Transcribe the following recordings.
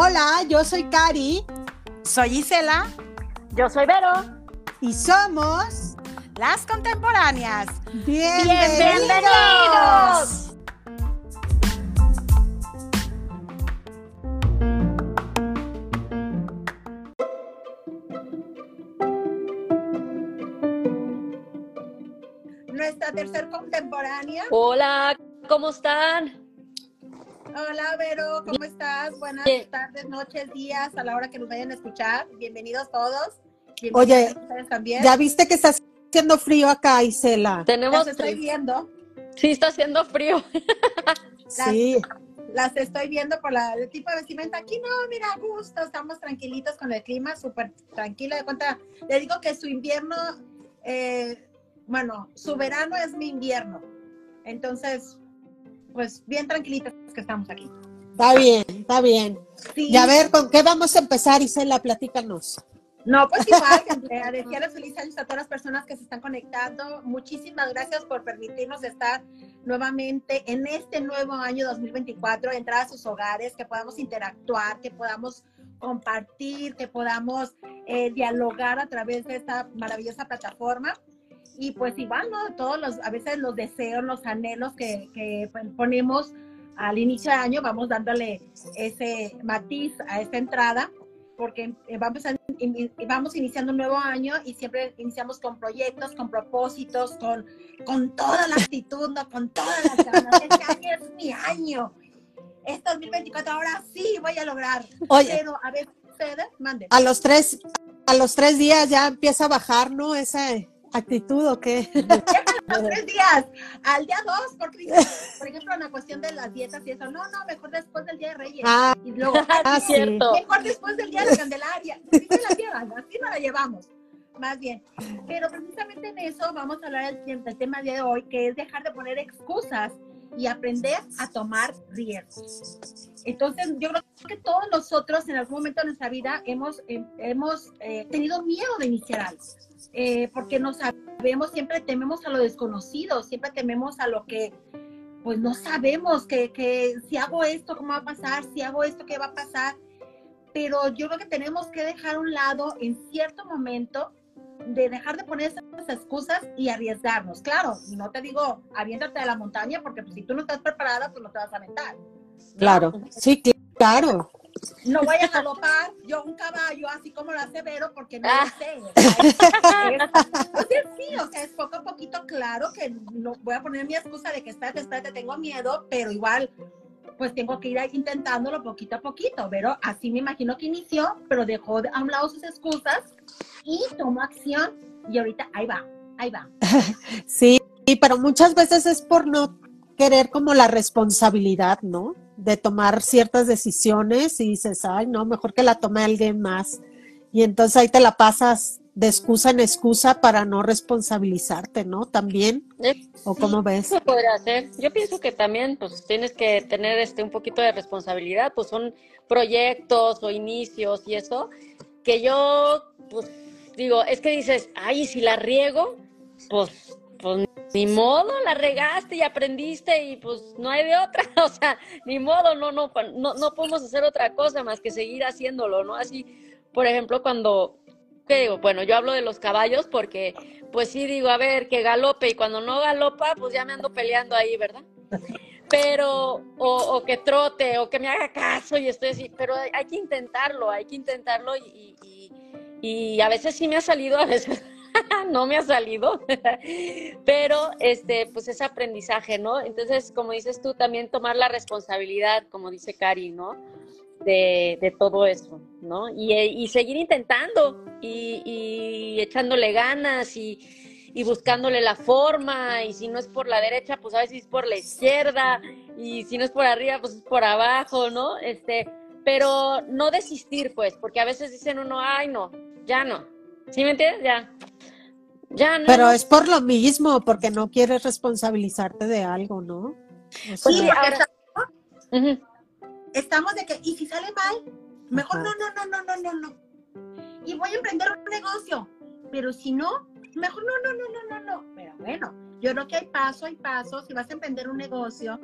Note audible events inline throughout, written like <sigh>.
Hola, yo soy Cari. Soy Isela. Yo soy Vero. Y somos las contemporáneas. Bienvenidos. Bienvenidos. Nuestra tercer contemporánea. Hola, ¿cómo están? Hola, Vero, ¿cómo estás? Buenas tardes, noches, días, a la hora que nos vayan a escuchar. Bienvenidos todos. Oye, Bienvenidos ustedes también. ¿Ya viste que está haciendo frío acá, Isela? Tenemos Las estoy viendo. Sí, está haciendo frío. Sí. Las estoy viendo por la, el tipo de vestimenta. Aquí no, mira, gusto, estamos tranquilitos con el clima, súper tranquila. De cuenta, le digo que su invierno, eh, bueno, su verano es mi invierno. Entonces, pues bien tranquilitos que estamos aquí. Está bien, está bien. Sí. Y a ver, ¿con qué vamos a empezar, Isela? Platícanos. No, pues igual, Andrea, desearles feliz años a todas las personas que se están conectando. Muchísimas gracias por permitirnos estar nuevamente en este nuevo año 2024, entrar a sus hogares, que podamos interactuar, que podamos compartir, que podamos eh, dialogar a través de esta maravillosa plataforma. Y pues igual, ¿no? Todos los, a veces los deseos, los anhelos que, que pues, ponemos al inicio de año, vamos dándole ese matiz a esta entrada porque eh, vamos, a, vamos iniciando un nuevo año y siempre iniciamos con proyectos, con propósitos, con, con toda la actitud, ¿no? con todas las ganas. Este año es mi año. Este 2024 ahora sí voy a lograr. Oye, Pero a ver, ustedes, mande. a los tres, a los tres días ya empieza a bajar, ¿no? Esa actitud o qué? <laughs> Los tres días, al día dos, porque por ejemplo, en la cuestión de las dietas y eso, no, no, mejor después del Día de Reyes. Ah, y luego, <laughs> ah, sí. cierto. Mejor después del día de Candelaria. Así se la llevan, así no la llevamos. Más bien. Pero precisamente en eso vamos a hablar del, del tema de hoy, que es dejar de poner excusas y aprender a tomar riesgos. Entonces, yo creo que todos nosotros en algún momento de nuestra vida hemos, eh, hemos eh, tenido miedo de iniciar algo. Eh, porque no sabemos, siempre tememos a lo desconocido, siempre tememos a lo que pues no sabemos que, que si hago esto, ¿cómo va a pasar? Si hago esto, ¿qué va a pasar? Pero yo creo que tenemos que dejar a un lado en cierto momento de dejar de poner esas excusas y arriesgarnos. Claro, no te digo, aviéntate de la montaña, porque pues, si tú no estás preparada, pues no te vas a aventar. claro. Sí, cl- claro. No voy a galopar yo un caballo así como lo hace Vero, porque no Ah. lo sé. O sea, sí, o sea, es poco a poquito claro que no voy a poner mi excusa de que espérate, espérate, tengo miedo, pero igual, pues tengo que ir ahí intentándolo poquito a poquito. Pero así me imagino que inició, pero dejó de- a un lado sus excusas y tomó acción. Y ahorita ahí va, ahí va. <laughs> Sí, pero muchas veces es por no querer como la responsabilidad, ¿no? De tomar ciertas decisiones y dices, ay, no, mejor que la tome alguien más. Y entonces ahí te la pasas de excusa en excusa para no responsabilizarte, ¿no? También, ¿o Sí. cómo ves? Eso podría ser. Yo pienso que también pues tienes que tener este un poquito de responsabilidad, pues son proyectos o inicios y eso, que yo pues digo, es que dices, ay, ¿y si la riego, pues, pues ni modo, la regaste y aprendiste y pues no hay de otra, <laughs> o sea, ni modo, no, no, no, no podemos hacer otra cosa más que seguir haciéndolo, ¿no? Así, por ejemplo, cuando, ¿qué digo? Bueno, yo hablo de los caballos porque pues sí digo, a ver, que galope y cuando no galopa, pues ya me ando peleando ahí, ¿verdad? Pero, o, o que trote, o que me haga caso y estoy así, pero hay, hay que intentarlo, hay que intentarlo y, y, y a veces sí me ha salido, a veces <laughs> no me ha salido, <laughs> pero este, pues es aprendizaje, ¿no? Entonces, como dices tú, también tomar la responsabilidad, como dice Cari, ¿no? De, de todo eso, ¿no? Y, y seguir intentando y, y echándole ganas y, y buscándole la forma, y si no es por la derecha, pues a veces es por la izquierda, y si no es por arriba, pues es por abajo, ¿no? Este, pero no desistir, pues, porque a veces dicen uno, ay, no, ya no. ¿Sí me entiendes? Ya. Ya no. Pero no. es por lo mismo, porque no quieres responsabilizarte de algo, ¿no? O Pues sea, Sí, ahora- estamos de que, y si sale mal, mejor no, no, no, no, no, no, no. Y voy a emprender un negocio, pero si no, mejor no, no, no, no, no, no. Pero bueno, yo creo que hay paso, hay pasos. Si vas a emprender un negocio,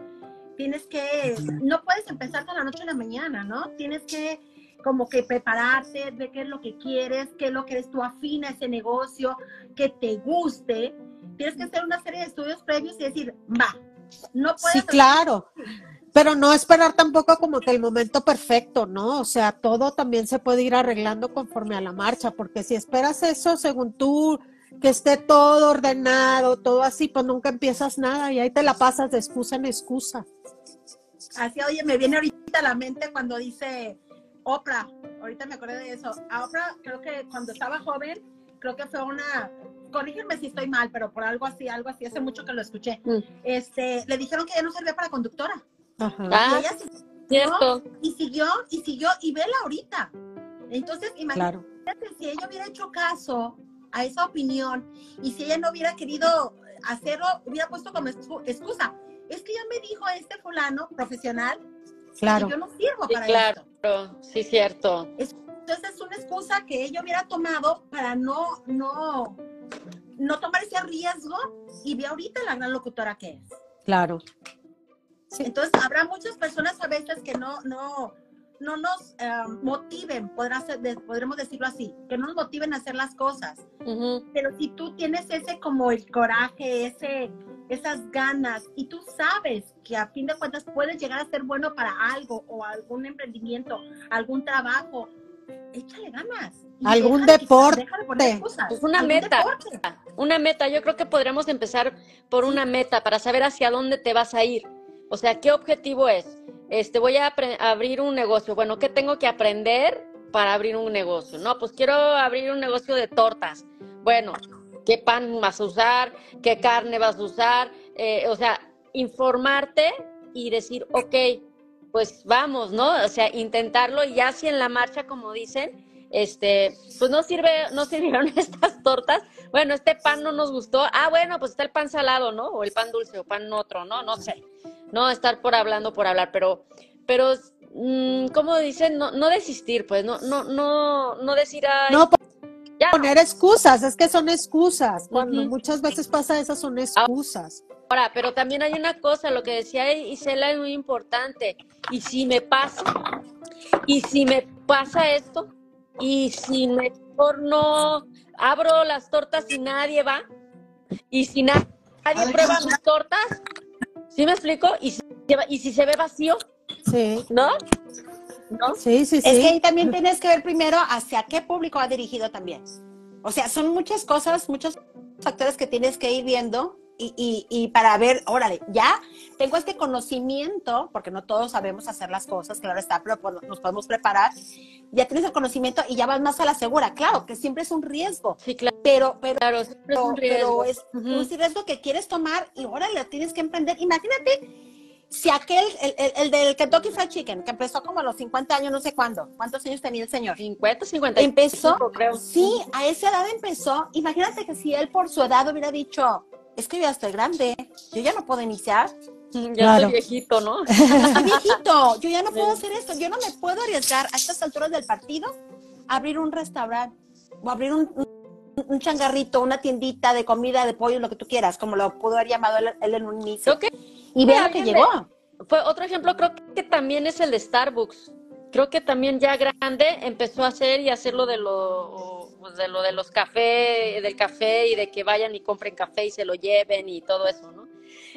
tienes que, no puedes empezar de la noche a la mañana, ¿no? Tienes que como que prepararte, ver qué es lo que quieres, qué es lo que eres tú afina a ese negocio, que te guste. Tienes que hacer una serie de estudios previos y decir, va, no puedes... Sí, claro. Pero no esperar tampoco como que el momento perfecto, ¿no? O sea, todo también se puede ir arreglando conforme a la marcha, porque si esperas eso según tú, que esté todo ordenado, todo así, pues nunca empiezas nada y ahí te la pasas de excusa en excusa. Así, oye, me viene ahorita a la mente cuando dice Oprah, ahorita me acordé de eso. A Oprah, creo que cuando estaba joven, creo que fue una, corrígeme si estoy mal, pero por algo así, algo así, hace mucho que lo escuché. Mm. Este, le dijeron que ya no servía para conductora. Ajá. Ah, y ella siguió, cierto. y siguió, y siguió, y vela ahorita. Entonces, imagínate Claro. si ella hubiera hecho caso a esa opinión y si ella no hubiera querido hacerlo, hubiera puesto como excu- excusa. Es que ya me dijo este fulano profesional Claro. que yo no sirvo Sí, para claro. esto. Sí, cierto. Entonces es una excusa que ella hubiera tomado para no, no, no tomar ese riesgo y ve ahorita la gran locutora que es. Claro. Sí. Entonces habrá muchas personas a veces que no, no, no nos eh, motiven, podrá ser- de- podremos decirlo así, que no nos motiven a hacer las cosas. Pero si tú tienes ese como el coraje, ese, esas ganas y tú sabes que a fin de cuentas puedes llegar a ser bueno para algo o algún emprendimiento, algún trabajo, échale ganas. Algún deja de quitar- deporte. deja de poner excusas. Pues una meta. deporte. Una meta, yo creo que podríamos empezar por una meta para saber hacia dónde te vas a ir. O sea, ¿qué objetivo es? Este, voy a abrir un negocio. Bueno, ¿qué tengo que aprender para abrir un negocio? No, pues quiero abrir un negocio de tortas. Bueno, ¿qué pan vas a usar? ¿Qué carne vas a usar? Eh, o sea, informarte y decir, ok, pues vamos, ¿no? O sea, intentarlo y ya si en la marcha, como dicen, este, pues no sirve, no <laughs> sirvieron estas tortas, bueno, este pan no nos gustó. Ah, bueno, pues está el pan salado, ¿no? O el pan dulce o pan otro, ¿no? No sé. No estar por hablando por hablar, pero, pero, mm, ¿cómo dicen? No, no desistir, pues, no, no, no, no decir, ay, No ya, poner excusas, es que son excusas. Cuando muchas veces pasa eso, son excusas. Ahora, pero también hay una cosa, lo que decía Isela es muy importante. Y si me pasa, y si me pasa esto, y si mejor no abro las tortas y nadie va, y si na- nadie prueba mis tortas, ¿sí me explico? Y si, y si se ve vacío, Sí, ¿no? ¿No? sí, sí, sí. Es que ahí también tienes que ver primero hacia qué público va dirigido también. O sea, son muchas cosas, muchos factores que tienes que ir viendo y, y, y para ver, órale, ya tengo este conocimiento, porque no todos sabemos hacer las cosas, claro está, pero pues nos podemos preparar. Ya tienes el conocimiento y ya vas más a la segura. Claro, que siempre es un riesgo, Sí, claro, pero, pero claro, siempre es pero, un pero riesgo. es Ujú. un riesgo que quieres tomar y ahora lo tienes que emprender. Imagínate si aquel, el, el, el del Kentucky Fried Chicken, que empezó como a los 50 años, no sé cuándo, ¿cuántos años tenía el señor? 50, 50. Empezó, creo. sí, a esa edad empezó. Imagínate que si él por su edad hubiera dicho, es que yo ya estoy grande, yo ya no puedo iniciar, <laughs> Ya Claro. soy viejito, ¿no? <laughs> estoy viejito, yo ya no puedo hacer esto, yo no me puedo arriesgar a estas alturas del partido a abrir un restaurante o abrir un, un, un changarrito, una tiendita de comida, de pollo, lo que tú quieras, como lo pudo haber llamado él, él en un inicio. Y ve lo que llegó. Fue otro ejemplo, creo que también es el de Starbucks. Creo que también ya grande empezó a hacer y hacer lo de lo, pues de lo de los café, del café y de que vayan y compren café y se lo lleven y todo eso, ¿no?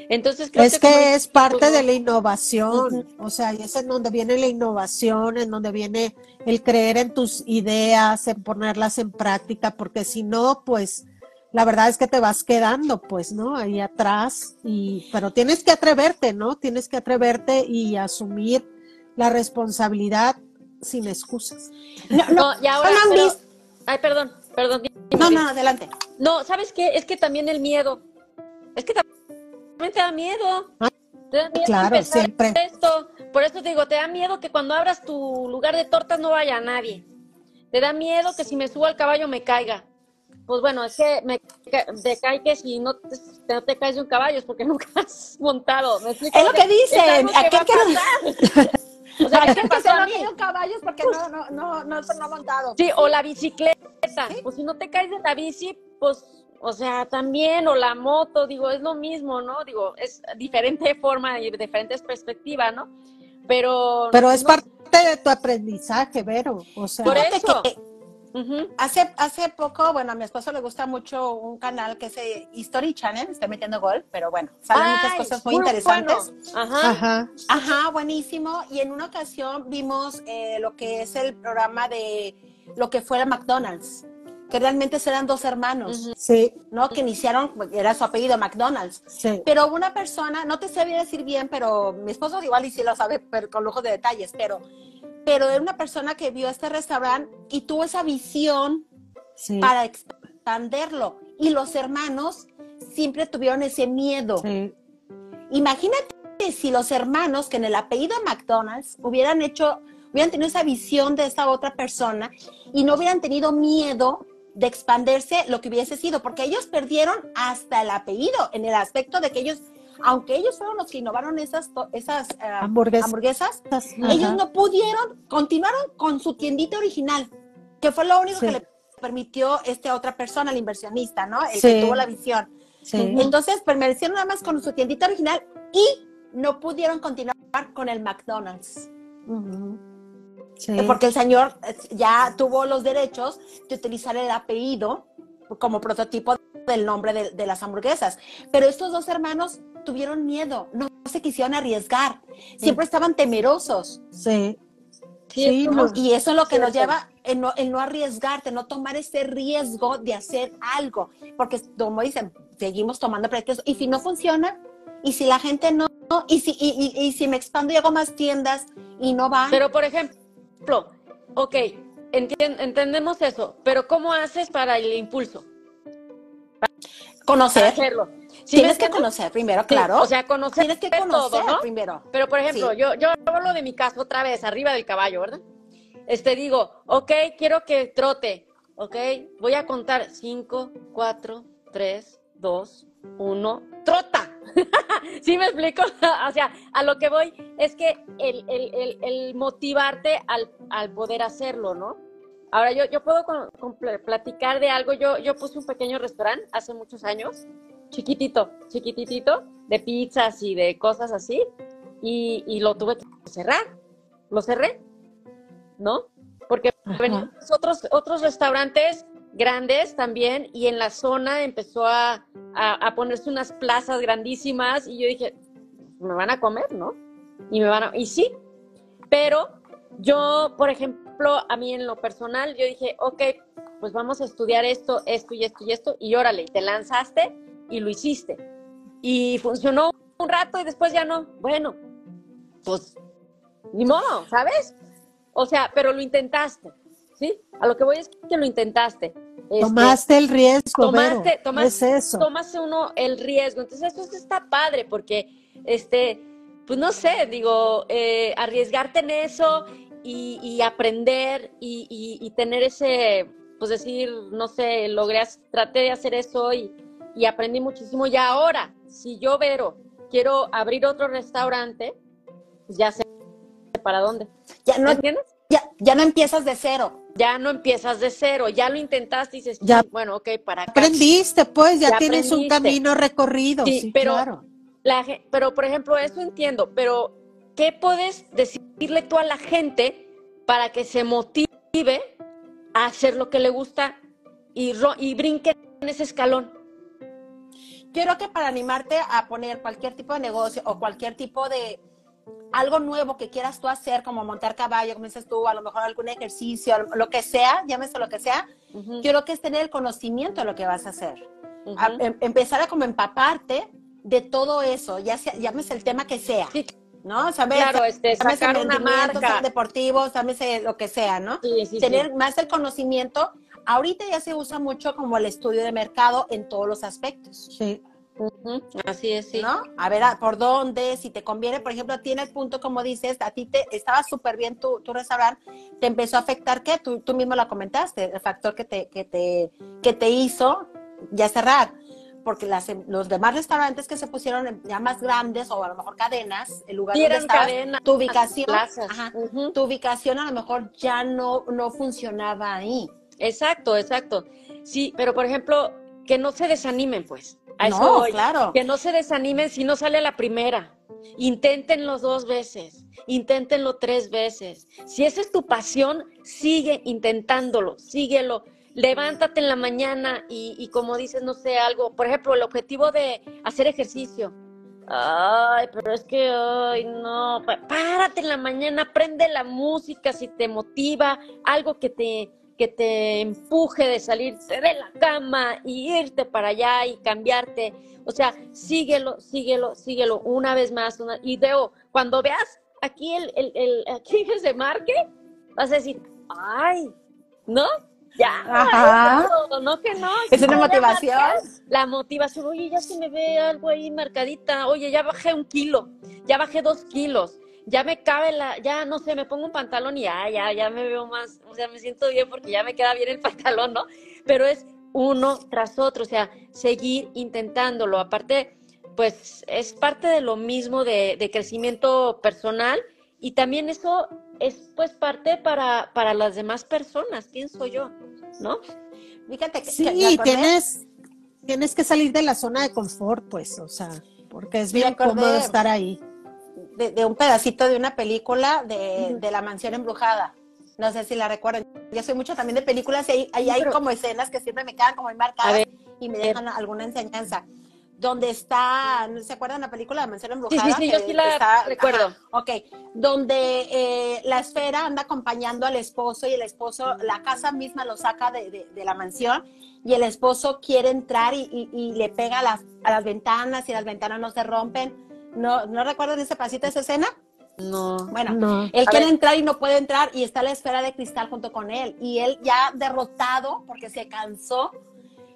Entonces creo Es que, que es parte de la innovación, o sea, y es en donde viene la innovación, en donde viene el creer en tus ideas, en ponerlas en práctica, porque si no, pues la verdad es que te vas quedando, pues, ¿no? Ahí atrás, y, pero tienes que atreverte, ¿no? Tienes que atreverte y asumir la responsabilidad sin excusas. No, no, No, y ahora, pero- ay, perdón, perdón. no, no, adelante. No, ¿sabes qué? Es que también el miedo. Es que también te da miedo. Ah, Te da miedo claro, siempre. esto. Por eso te digo, te da miedo que cuando abras tu lugar de tortas no vaya nadie. Te da miedo que si me subo al caballo me caiga. Pues bueno, es que me ca- te cae que si no te, no te caes de un caballo es porque <laughs> nunca has montado. Es lo que dicen, a no- pasar. O sea, ¿qué pasó a mí? caballos porque no, no, no, no, no ha montado. Sí, o la bicicleta. Pues si no te caes de la bici, pues o sea, también, o la moto, digo, es lo mismo, ¿no? Digo, es diferente forma y diferentes perspectivas, ¿no? Pero... Pero es parte de tu aprendizaje, Vero. O sea, Por eso. que hace, hace poco, bueno, a mi esposo le gusta mucho un canal que es eh, History Channel, estoy metiendo gol, pero bueno, salen muchas Ay, cosas muy muy interesantes. bueno. Ajá. ajá. Ajá, buenísimo. Y en una ocasión vimos eh, lo que es el programa de lo que fue el McDonald's, que realmente eran dos hermanos, Ujú. Sí, ¿no? Que iniciaron, era su apellido McDonald's. sí. Pero una persona, no te sabía decir bien, pero mi esposo igual y sí lo sabe, pero con lujo de detalles, pero, pero era una persona que vio este restaurante y tuvo esa visión sí, para expanderlo. Y los hermanos siempre tuvieron ese miedo. sí. Imagínate si los hermanos que en el apellido McDonald's hubieran hecho, hubieran tenido esa visión de esta otra persona y no hubieran tenido miedo de expandirse lo que hubiese sido, porque ellos perdieron hasta el apellido en el aspecto de que ellos, aunque ellos fueron los que innovaron esas, eh, Hamburguesas. ellos no pudieron, continuaron con su tiendita original, que fue lo único Sí. que le permitió esta otra persona, el inversionista, ¿no? El Sí. que tuvo la visión. Sí. Entonces permanecieron nada más con su tiendita original y no pudieron continuar con el McDonald's. Sí. Porque el señor eh, ya tuvo los derechos de utilizar el apellido como prototipo del nombre de, de las hamburguesas. Pero estos dos hermanos tuvieron miedo, no se quisieron arriesgar, siempre estaban temerosos. Sí. Sí, Sí, no. Y eso es lo que nos Cierto. lleva en no, en no arriesgarte, no tomar ese riesgo de hacer algo. Porque, como dicen, seguimos tomando proyectos. Y si no funciona, y si la gente no, y si, y, y- y si me expando y hago más tiendas y no van, Pero, por ejemplo, ok, entien- entendemos eso, pero ¿cómo haces para el impulso? Conocer. hacerlo. ¿Sí me Tienes que conocer primero, Sí, claro. O sea, conocer Tienes que conocer todo, ¿no? primero. Pero, por ejemplo, Sí. yo, yo hablo de mi caso otra vez, arriba del caballo, ¿verdad? Este, digo, ok, quiero que trote, ok, voy a contar 5, 4, 3, 2, 1, trota. <laughs> ¿Sí me explico? <laughs> o sea, a lo que voy es que el, el- el- el motivarte al, al poder hacerlo, ¿no? Ahora, yo, yo puedo con- con pl- platicar de algo. Yo, yo puse un pequeño restaurante hace muchos años, chiquitito, chiquititito, de pizzas y de cosas así, y, y lo tuve que cerrar. Lo cerré, ¿no? Porque venían otros, otros restaurantes grandes también, y en la zona empezó a, a, a ponerse unas plazas grandísimas, y yo dije, me van a comer, ¿no? Y me van a, y sí, pero yo, por ejemplo, a mí en lo personal, yo dije, ok, pues vamos a estudiar esto, esto y esto y esto, y órale, te lanzaste y lo hiciste. Y funcionó un rato y después ya no. Bueno, pues ni modo, ¿sabes? O sea, pero lo intentaste, ¿sí? A lo que voy es que lo intentaste. Este, Tomaste el riesgo, tomaste, Vero. tomaste, es eso. tomaste uno el riesgo. Entonces, eso está padre porque, este, pues no sé, digo, eh, arriesgarte en eso y, y aprender y, y- y tener ese, pues decir, no sé, logré, traté de hacer eso y, y aprendí muchísimo. Y ahora, si yo, Vero, quiero abrir otro restaurante, pues ya sé para dónde. Ya no, ¿Entiendes? ya, ya no empiezas de cero. Ya no empiezas de cero, ya lo intentaste y dices, Ya bueno, ok, para acá. Aprendiste, pues, ya, Ya tienes un camino recorrido. Sí, Sí, pero- claro. La pero, por ejemplo, eso entiendo, pero ¿qué puedes decirle tú a la gente para que se motive a hacer lo que le gusta y, y brinque en ese escalón? Quiero que para animarte a poner cualquier tipo de negocio o cualquier tipo de algo nuevo que quieras tú hacer, como montar caballo, como dices tú, a lo mejor algún ejercicio, lo que sea, llámese lo que sea, Ujú, quiero que es tener el conocimiento de lo que vas a hacer. A- em- empezar a como empaparte de todo eso, ya sea, llámese el tema que sea, Sí, ¿no? Saber, claro, este, llámese sacar una deportivos, lo que sea, ¿no? Sí, sí, sí. tener más el conocimiento. Ahorita ya se usa mucho como el estudio de mercado en todos los aspectos. Sí. Ujú, Así es, sí. ¿no? A ver, a- por dónde, si te conviene, por ejemplo, tiene el punto, como dices, a ti te estaba súper bien tu, tu restaurante, te empezó a afectar, ¿qué? Tú, tú mismo lo comentaste, el factor que te, que te, que te hizo ya cerrar, porque las, los demás restaurantes que se pusieron ya más grandes o a lo mejor cadenas, el lugar donde estabas, cadenas, tu ubicación, tu ubicación a lo mejor ya no, no funcionaba ahí. Exacto, exacto. Sí, pero por ejemplo, que no se desanimen, pues. A eso No, voy. claro. Que no se desanimen si no sale a la primera. Inténtenlo dos veces, inténtenlo tres veces. Si esa es tu pasión, sigue intentándolo, síguelo. Levántate en la mañana y, y como dices, no sé, algo, por ejemplo, el objetivo de hacer ejercicio. Ay, pero es que, ay, no, párate en la mañana, prende la música si te motiva, algo que te, que te empuje de salirte de la cama y irte para allá y cambiarte. O sea, síguelo, síguelo, síguelo una vez más. Una, y veo, cuando veas aquí el, el, el aquí se marque, vas a decir, ay, ¿no? Ya, Ajá. eso, no que no. Es una motivación. La motivación, oye, ya se me ve algo ahí marcadita, oye, ya bajé un kilo, ya bajé dos kilos, ya me cabe la, ya no sé, me pongo un pantalón y ya, ya, ya me veo más, o sea, me siento bien porque ya me queda bien el <laughs> pantalón, ¿no? Pero es uno tras otro, o sea, seguir intentándolo. Aparte, pues es parte de lo mismo de, de crecimiento personal y también eso es pues parte para, para las demás personas, pienso yo, ¿no? Fíjate que, Sí, que me acordé- tienes, tienes que salir de la zona de confort, pues, o sea, porque es bien cómodo estar ahí. de, de un pedacito de una película de, de La Mansión Embrujada. No sé si la recuerdan. Yo soy mucho también de películas y ahí, ahí hay pero- como escenas que siempre me quedan como marcadas ver. y me dejan alguna enseñanza. Donde está, ¿no se acuerdan la película La Mansión Sí, Embrujada? sí, sí, yo Que- sí la está- recuerdo. ajá, ok, donde eh, la esfera anda acompañando al esposo y el esposo, la casa misma lo saca de, de- de la mansión y el esposo quiere entrar y, y- y le pega a las, a las ventanas y las ventanas no se rompen. ¿No, ¿No recuerdan ese pasito, esa escena? No. Bueno, No. él A quiere ver. entrar y no puede entrar y está la esfera de cristal junto con él. Y él ya derrotado porque se cansó,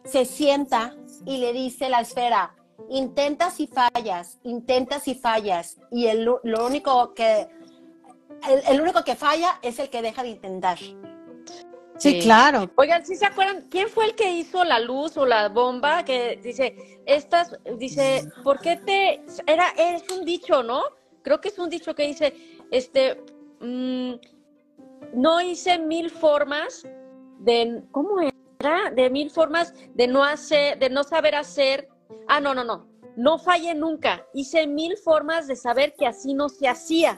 se sienta y le dice la esfera, intentas y fallas, intentas y fallas. Y el, lo único que, el, el único que falla es el que deja de intentar. Sí, claro. Oigan, ¿sí se acuerdan quién fue el que hizo la luz o la bomba? Que dice, estas, dice, ¿por qué te, era, es un dicho, ¿no? Creo que es un dicho que dice, este, mm, no hice mil formas de, ¿cómo era? De mil formas de no hacer, de no saber hacer. Ah, no, no, no. No fallé nunca. Hice mil formas de saber que así no se hacía.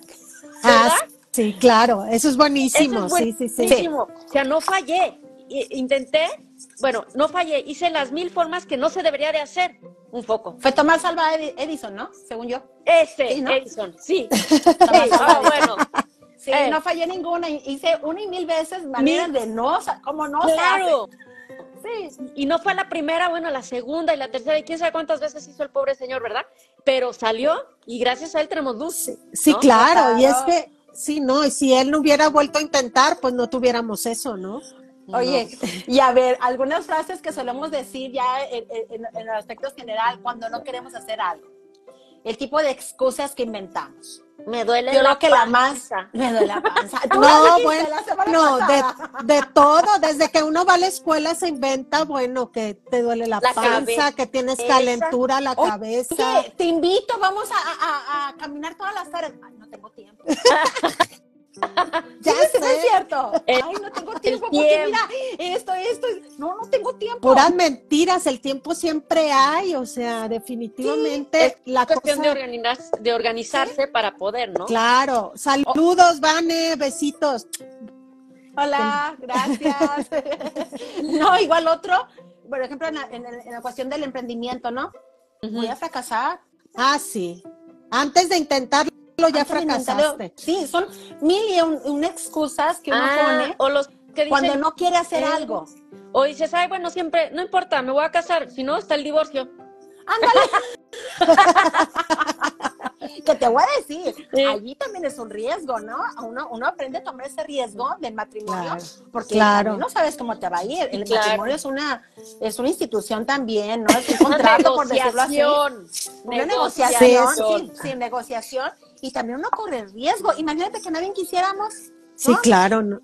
Ah, ¿Verdad? sí, claro. Eso es buenísimo. Eso es sí, sí, sí. buenísimo. O sea, no fallé. Intenté, bueno, no fallé. Hice las mil formas que no se debería de hacer. Un poco. Fue Tomás Alva Edi- Edison, ¿no? Según yo. Ese, ¿no? Edison, sí. <laughs> Tomás ah, Edison. bueno, Sí, Eh. no fallé ninguna. Hice una y mil veces maneras de no, como no se claro. hace. Sí, Y no fue la primera, bueno, la segunda y la tercera, y quién sabe cuántas veces hizo el pobre señor, ¿verdad? Pero salió y gracias a él tenemos luz. Sí, ¿no? claro. Y es que, sí, no, y si él no hubiera vuelto a intentar, pues no tuviéramos eso, ¿no? Oye, y a ver, algunas frases que solemos decir ya en, en, en el aspecto general cuando no queremos hacer algo. El tipo de excusas que inventamos. Me duele Yo la creo que la más panza. me duele la panza. <laughs> No, bueno, la no, de, de todo, desde que uno va a la escuela se inventa, bueno, que te duele la, La panza, cabeza. que tienes calentura la Oye, cabeza. Oye, te invito, vamos a, a- a caminar todas las tardes. Ay, no tengo tiempo. <laughs> Ya Sí, sí, no es sé. cierto. El- Ay, no tengo tiempo porque tiempo. mira, esto, esto, no, no tengo tiempo. Puras mentiras, el tiempo siempre hay, o sea, definitivamente es la cuestión cosa. de, organizar- de organizarse para poder, ¿no? Claro, saludos, Vane, besitos. Hola, gracias. <laughs> no, igual otro, por ejemplo, en la, en el- en la cuestión del emprendimiento, ¿no? Voy a fracasar. Ah, sí. Antes de intentarlo ya fracasaste. Sí, son mil y un, excusas que uno Ah, pone o los que dicen, cuando no quiere hacer eh, algo. o dices, ay, bueno, siempre, no importa, me voy a casar, si no, está el divorcio. <laughs> Que te voy a decir, Sí. allí también es un riesgo, ¿no? Uno, uno aprende a tomar ese riesgo del matrimonio, Claro, porque claro. no sabes cómo te va a ir. El Claro. matrimonio es una, es una institución también, ¿no? Es un <laughs> contrato, por decirlo así. negociación. Una negociación, Negociación. sí, sí, negociación. Y también uno corre riesgo. Imagínate que nadie quisiéramos, Sí, claro. no.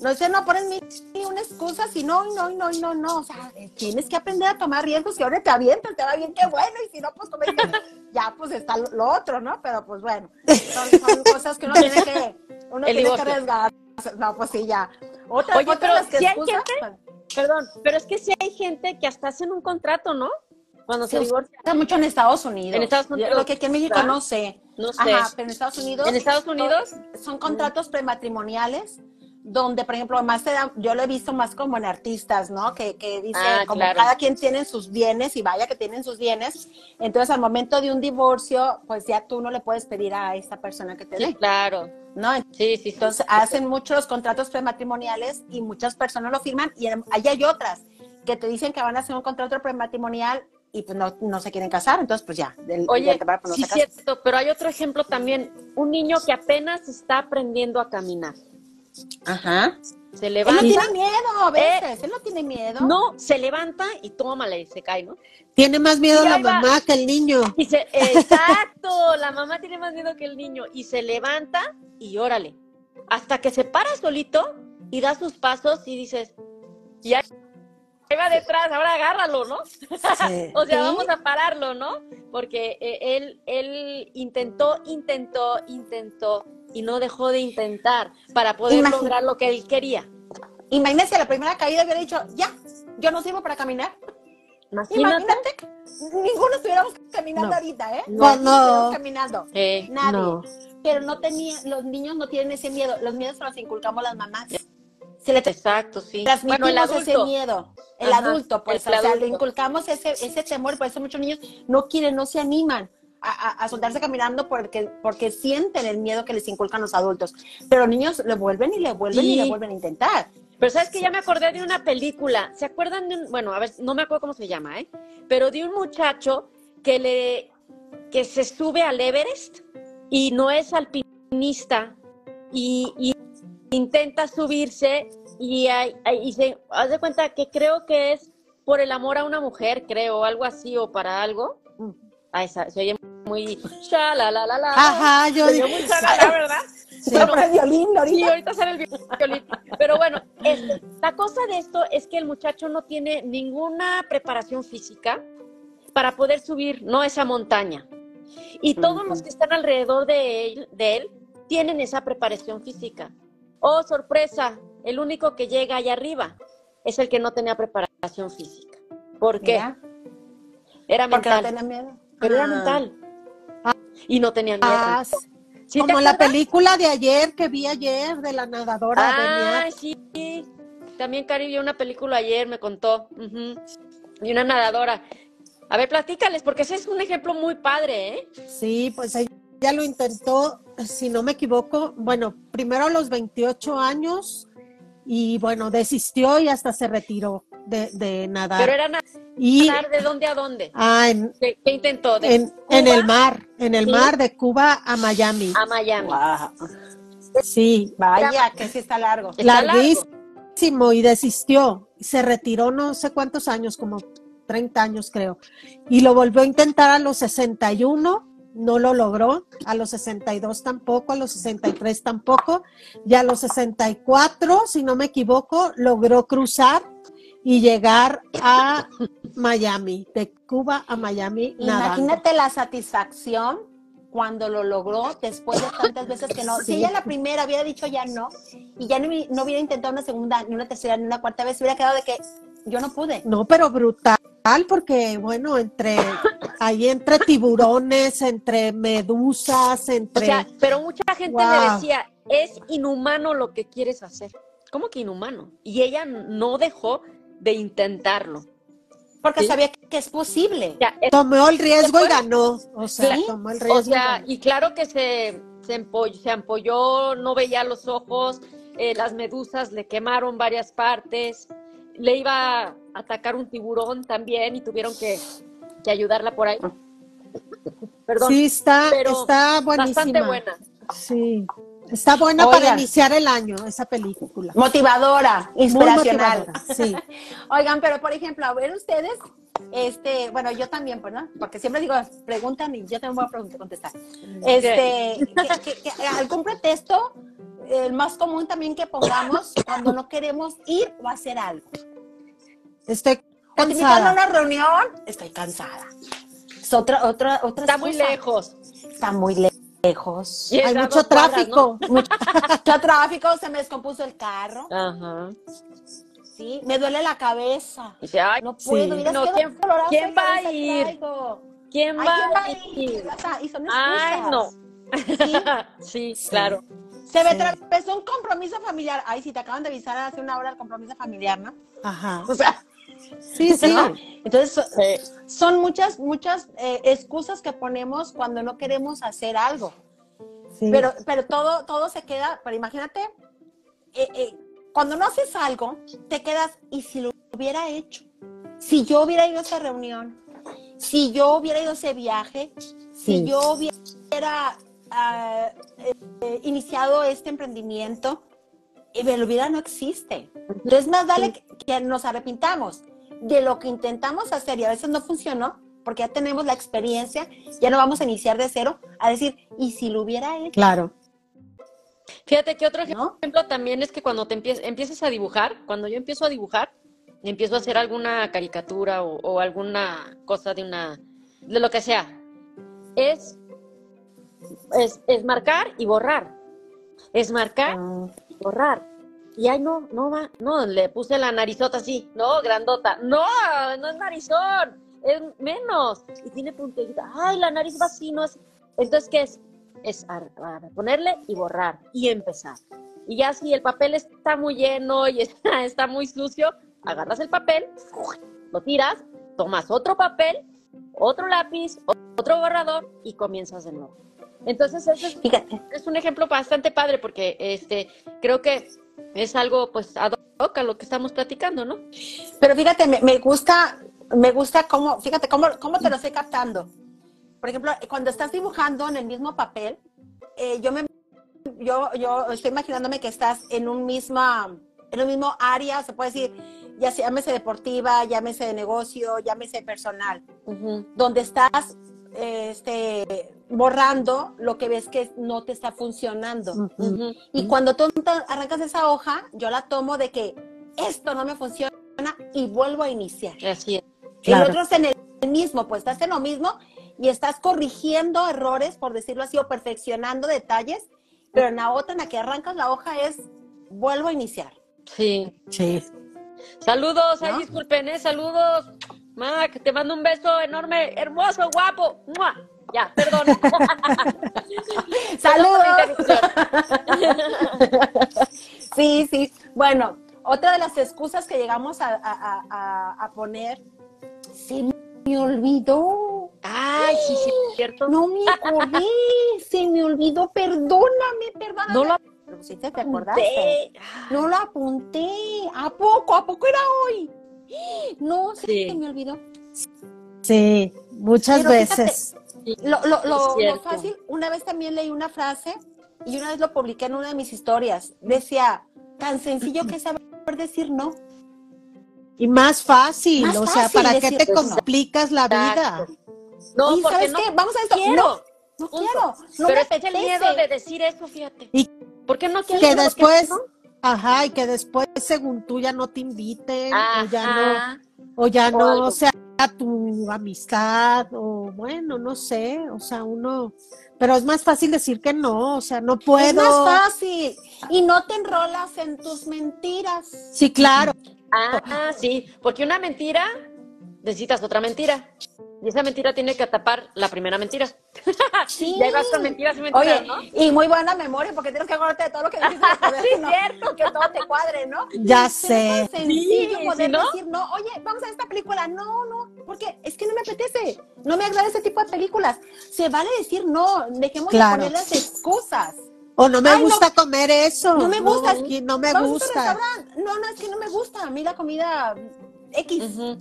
No sé, no pones y una excusa, si no, no, y no, y no, no. O sea, eh, tienes que aprender a tomar riesgos que ahora te avientas, te va bien, qué bueno. Y si no, pues como dices, <laughs> ya pues está lo, otro, ¿no? Pero pues bueno, son, son <laughs> cosas que uno tiene que, uno El tiene que arriesgar. No, pues sí, ya. Otra, Oye, otra pero de las que si hay excusas, gente- bueno, Perdón, pero es que sí hay gente que hasta hacen un contrato, ¿no? Cuando se Se divorcia. usa mucho en Estados Unidos. En Estados Unidos, Lo que aquí en México ¿verdad? no sé. No sé. Ajá, pero en Estados Unidos. En Estados Unidos, son contratos prematrimoniales donde, por ejemplo, más te dan- yo lo he visto más como en artistas, ¿no? Que, que dice, Ah, como claro. cada quien tiene sus bienes y vaya que tienen sus bienes, entonces al momento de un divorcio, pues ya tú no le puedes pedir a esta persona que te sí, dé, claro. ¿no? Sí, sí, sí. Entonces hacen muchos contratos prematrimoniales y muchas personas lo firman y ahí hay otras que te dicen que van a hacer un contrato prematrimonial y pues no, no se quieren casar, entonces pues ya. del- Oye, del no sí, cierto, pero hay otro ejemplo también. Un niño que apenas está aprendiendo a caminar. Ajá. Se Él levanta. no tiene miedo a veces, él no tiene miedo. No, se levanta y tómale, y se cae, ¿no? Tiene más miedo la va. mamá que el niño. Y se, exacto, la mamá tiene más miedo que el niño y se levanta y órale, hasta que se para solito y da sus pasos y dices, y ahí va detrás, ahora agárralo, ¿no? Sí. <laughs> O sea, Sí. vamos a pararlo, ¿no? Porque eh, él, él intentó, intentó, intentó y no dejó de intentar para poder lograr lo que él quería. Imagínese, la primera caída hubiera dicho, ya, yo no sirvo para caminar. Imagínate. Imagínate, ninguno estuviéramos caminando No. ahorita, ¿eh? No, no. caminando, Eh, nadie. No. Pero no tenía, los niños no tienen ese miedo, los miedos se los inculcamos las mamás. Se le exacto, sí. transmitimos Bueno, el ese miedo. El Ajá, adulto, pues, el o sea, le inculcamos ese, ese temor, por eso muchos niños no quieren, no se animan a, a- a soltarse caminando porque, porque sienten el miedo que les inculcan los adultos. Pero niños le vuelven y le vuelven y le vuelven a intentar. Pero sabes que ya me acordé de una película. ¿Se acuerdan de un, bueno, a ver, no me acuerdo cómo se llama, ¿eh? Pero de un muchacho que le que se sube al Everest y no es alpinista y, y intenta subirse y, hay- hay- y se haz de cuenta que creo que es por el amor a una mujer, creo, algo así o para algo. Ah, esa, se oye muy sha la la la la. Ajá, yo Se oye dije. muy shalala, <laughs> ¿verdad? Sí. Pero por el violín, Sí, ahorita. ahorita sale el violín. Pero bueno, este, la cosa de esto es que el muchacho no tiene ninguna preparación física para poder subir, no esa montaña. Y todos los que están alrededor de él, de él tienen esa preparación física. Oh, sorpresa, el único que llega allá arriba es el que no tenía preparación física. ¿Por qué? Mira, Era porque no mental. tenía miedo. Pero era Ah. mental. Y no tenía miedo. Ah, ¿Sí te como la película de ayer que vi ayer de la nadadora Ah, sí. También Cari vio una película ayer, me contó. Y una nadadora. A ver, platícales, porque ese es un ejemplo muy padre, ¿eh? Sí, pues ella lo intentó, si no me equivoco, bueno, primero a los 28 años y bueno, desistió y hasta se retiró de, de nadar. Pero era nadar y de dónde a dónde. ah, en, ¿Qué, qué intentó? ¿De en, el mar, en el Sí. mar de Cuba a Miami. A Miami. Sí, Vaya, que sí está largo. Está largo. larguísimo y desistió. Se retiró no sé cuántos años, como 30 años creo. Y lo volvió a intentar a los 61, no lo logró. A los 62 tampoco, a los 63 tampoco. Y a los 64, si no me equivoco, logró cruzar y llegar a Miami, de Cuba a Miami nadando. Imagínate la satisfacción cuando lo logró después de tantas veces que no. Si ella la primera hubiera dicho ya no, y ya no, no hubiera intentado una segunda, ni una tercera, ni una cuarta vez, hubiera quedado de que yo no pude. No, pero brutal, porque bueno, entre ahí entre tiburones, entre medusas, O entre sea, pero mucha gente le Wow. decía, es inhumano lo que quieres hacer. ¿Cómo que inhumano? Y ella no dejó de intentarlo. Porque Sí. sabía que es posible. O sea, es- tomó el riesgo y ganó. O sea, Sí. tomó el riesgo. o y sea, y claro que se, se, empolló, se ampolló, no veía los ojos, eh, las medusas le quemaron varias partes, le iba a atacar un tiburón también y tuvieron que, que ayudarla por ahí. Perdón, sí, está, pero está buenísima. bastante buena. Sí. Está buena para iniciar el año, esa película. Motivadora, inspiracional. motivadora, Sí. <laughs> Oigan, pero por ejemplo, a ver ustedes, este, bueno, yo también, pues, ¿no? Porque siempre digo, preguntan y yo también voy a contestar. Este, que- que- que algún pretexto, el más común también que pongamos cuando no queremos ir o hacer algo. Estoy Invitan a cansada. una reunión, estoy cansada. Es otra, otra, otra Está muy lejos. Está muy le- lejos. Hay mucho cuadras, tráfico. <laughs> Mucho tráfico, se me descompuso el carro. Ajá. Sí, me duele la cabeza. Ay, No puedo, Sí. mira, No, ¿quién- quién va a ir? ¿quién Ay, va ¿quién va a ir? y son Ay, no. <laughs> ¿Sí? sí, claro. Se me Sí. atravesó un compromiso familiar. Ay, si te acaban de avisar hace una hora el compromiso familiar, ¿no? Ajá. O sea, Sí, <laughs> sí. ¿no? Entonces, Sí. son muchas, muchas eh, excusas que ponemos cuando no queremos hacer algo. sí. Pero, pero todo, todo se queda, pero imagínate, eh, eh, cuando no haces algo, te quedas, ¿y si lo hubiera hecho? Si yo hubiera ido a esa reunión, si yo hubiera ido a ese viaje, si yo hubiera ah, iniciado este emprendimiento, y hubiera no existe. Entonces, más vale que, que nos arrepintamos de lo que intentamos hacer y a veces no funcionó, porque ya tenemos la experiencia, ya no vamos a iniciar de cero, a decir, ¿y si lo hubiera hecho? Claro. Fíjate que otro ¿No? ejemplo también es que cuando te empie- empiezas a dibujar, cuando yo empiezo a dibujar, empiezo a hacer alguna caricatura o, o alguna cosa de una, de lo que sea, es, es, es marcar y borrar. Es marcar y borrar. Y ay, no, no va, no, le puse la narizota así, no, grandota. No, no es narizón, es menos. Y tiene punterita. Ay, la nariz va así, no es. Entonces, ¿qué es? Es ponerle y borrar y empezar. Y ya si el papel está muy lleno y <laughs> está, está muy sucio, agarras el papel, lo tiras, tomas otro papel, otro lápiz, otro borrador y comienzas de nuevo. Entonces, ese es es un ejemplo bastante padre porque este creo que es algo pues ad hoc a lo que estamos platicando, ¿no? pero fíjate, me, me gusta, me gusta cómo, fíjate cómo, cómo te lo estoy captando. Por ejemplo, cuando estás dibujando en el mismo papel, eh, yo me, yo, yo estoy imaginándome que estás en un misma, en un mismo área, se puede decir, ya sea, llámese deportiva, llámese de negocio, llámese personal, donde estás este, borrando lo que ves que no te está funcionando. Y cuando tú arrancas esa hoja, yo la tomo de que esto no me funciona y vuelvo a iniciar. Así es. Claro. El otro es en el mismo, pues estás en lo mismo y estás corrigiendo errores, por decirlo así, o perfeccionando detalles, pero en la otra, en la que arrancas la hoja, es vuelvo a iniciar. Sí. Sí. Saludos, ay, disculpen, ¿eh? Saludos. Mac, te mando un beso enorme, hermoso, guapo. ¡Mua! Ya, perdón. <laughs> <laughs> ¡Saludos! <laughs> Sí, sí. Bueno, otra de las excusas que llegamos a, a- a- a poner, se me olvidó. Ay, sí, sí, es cierto. No me acordé, se me olvidó, perdóname, perdóname. No lo sí te, te acordaste. apunté. No lo apunté. ¿A poco? ¿A poco era hoy? No, se, Sí. se me olvidó. Sí, muchas Pero fíjate, veces. Lo, lo- lo- lo fácil, una vez también leí una frase y una vez lo publiqué en una de mis historias. Decía, tan sencillo que es saber decir no. Y más fácil, Más o sea, fácil ¿para qué te no. complicas la vida? No, y porque ¿sabes no qué? Vamos a esto. quiero. No, no quiero. No Pero me es el miedo de decir eso, fíjate. Y ¿Por qué no quieres? que después, no. Ajá, y que después, según tú, ya no te inviten, o ya no, o ya O no algo. sea tu amistad, o bueno, no sé, o sea, uno, pero es más fácil decir que no, o sea, no Es puedo. más fácil. Y no te enrolas en tus mentiras. Sí, claro, Ah, sí, porque una mentira necesitas otra mentira. Y esa mentira tiene que tapar la primera mentira. <laughs> Sí. Y ahí vas con mentiras y mentiras, Oye, ¿no? y muy buena memoria porque tienes que acordarte de todo lo que dijiste. <laughs> Sí, no, cierto. Que todo te cuadre, ¿no? ya sé. es tan sencillo Sí, poder ¿sí, no? decir no. Oye, vamos a esta película. No, no, porque es que no me apetece. No me agrada ese tipo de películas. Se vale decir no. Dejemos Claro. de poner las excusas. O no me Ay, no. gusta comer eso. No me gusta. no me vamos a gusta. un restaurante. No, no, es que no me gusta. A mí la comida X. Ujú.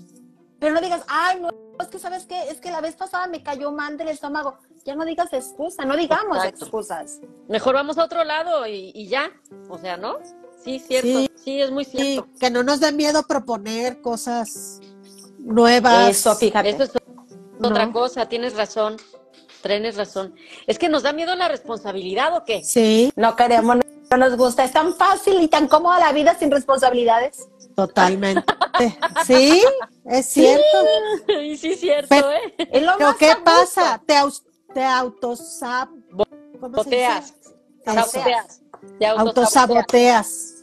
Pero no digas, ay, no, es que sabes qué, es que la vez pasada me cayó mal del estómago. Ya no digas excusa, no digamos Exacto. excusas. Mejor vamos a otro lado y, y ya. O sea, ¿no? Sí, cierto. Sí. Sí, es muy Sí, cierto. que no nos dé miedo proponer cosas nuevas. Eso, fíjate. Eso es ¿no? otra cosa, tienes razón. Tienes razón. Es que nos da miedo la responsabilidad o qué? Sí, No queremos, no, no nos gusta. Es tan fácil y tan cómoda la vida sin responsabilidades. Totalmente. <laughs> Sí, es cierto. y sí, cierto, Pero- ¿eh? Es lo Pero ¿qué pasa? Te, te autosaboteas. Autosaboteas.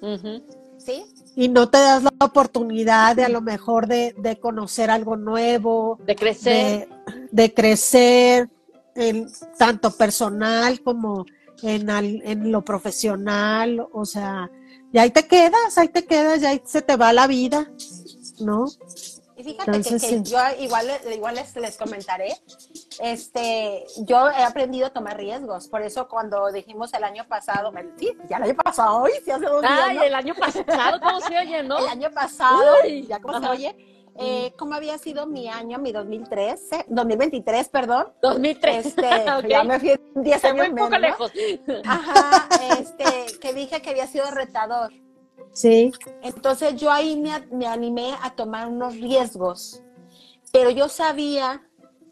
¿Sí? y no te das la oportunidad de a lo mejor de, de conocer algo nuevo, De crecer. de, de crecer, en, tanto personal como en, al- en lo profesional, o sea, y ahí te quedas, ahí te quedas, y ahí se te va la vida, ¿no? Y fíjate que- Entonces, que, sí. yo igual, igual les, les comentaré, este, yo he aprendido a tomar riesgos, por eso cuando dijimos el año pasado, sí, ya el año pasado, hoy sí hace dos días, Ay, ¿no? el año pasado, ¿cómo se oye, no? el año pasado, Uy, ya como se oye, eh, ¿cómo había sido mi año, mi 2013, 2023, perdón? 2003. Este, <laughs> ya me fui 10 Se años fue un poco lejos. Ajá, este, que dije que había sido retador. Sí, Entonces yo ahí me, me animé a tomar unos riesgos, pero yo sabía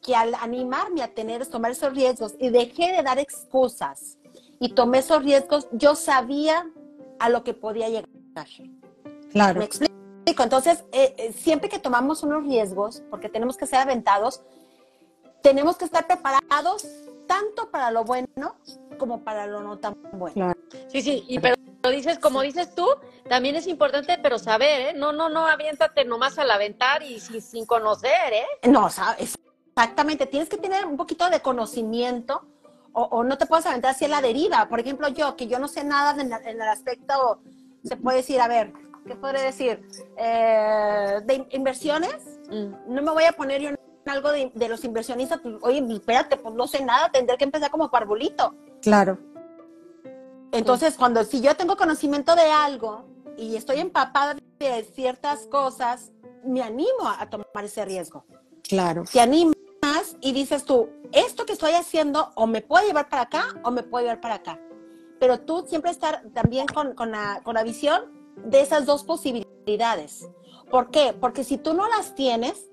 que al animarme a tener, tomar esos riesgos y dejé de dar excusas y tomé esos riesgos, yo sabía a lo que podía llegar. claro. ¿Me explico? Entonces, eh, eh, siempre que tomamos unos riesgos, porque tenemos que ser aventados, tenemos que estar preparados tanto para lo bueno como para lo no tan bueno. Sí, sí, y pero dices, como dices tú, también es importante, pero saber, ¿eh? No, no, no, aviéntate nomás al aventar y sin, sin conocer, ¿eh? No, o sea, exactamente, tienes que tener un poquito de conocimiento o, o no te puedes aventar así a la deriva. Por ejemplo, yo, que yo no sé nada en, en el aspecto, se puede decir, a ver, ¿qué podré decir? Eh, de in- inversiones, Mm. no me voy a poner yo en algo de, de los inversionistas, pues, oye, espérate, pues no sé nada, tendré que empezar como parvulito. Claro, Entonces, cuando si yo tengo conocimiento de algo y estoy empapada de ciertas cosas, me animo a, a tomar ese riesgo. claro, Te animas y dices tú, esto que estoy haciendo o me puede llevar para acá o me puede llevar para acá. Pero tú siempre estar también con, con la, con la visión de esas dos posibilidades. ¿Por qué? Porque si tú no las tienes,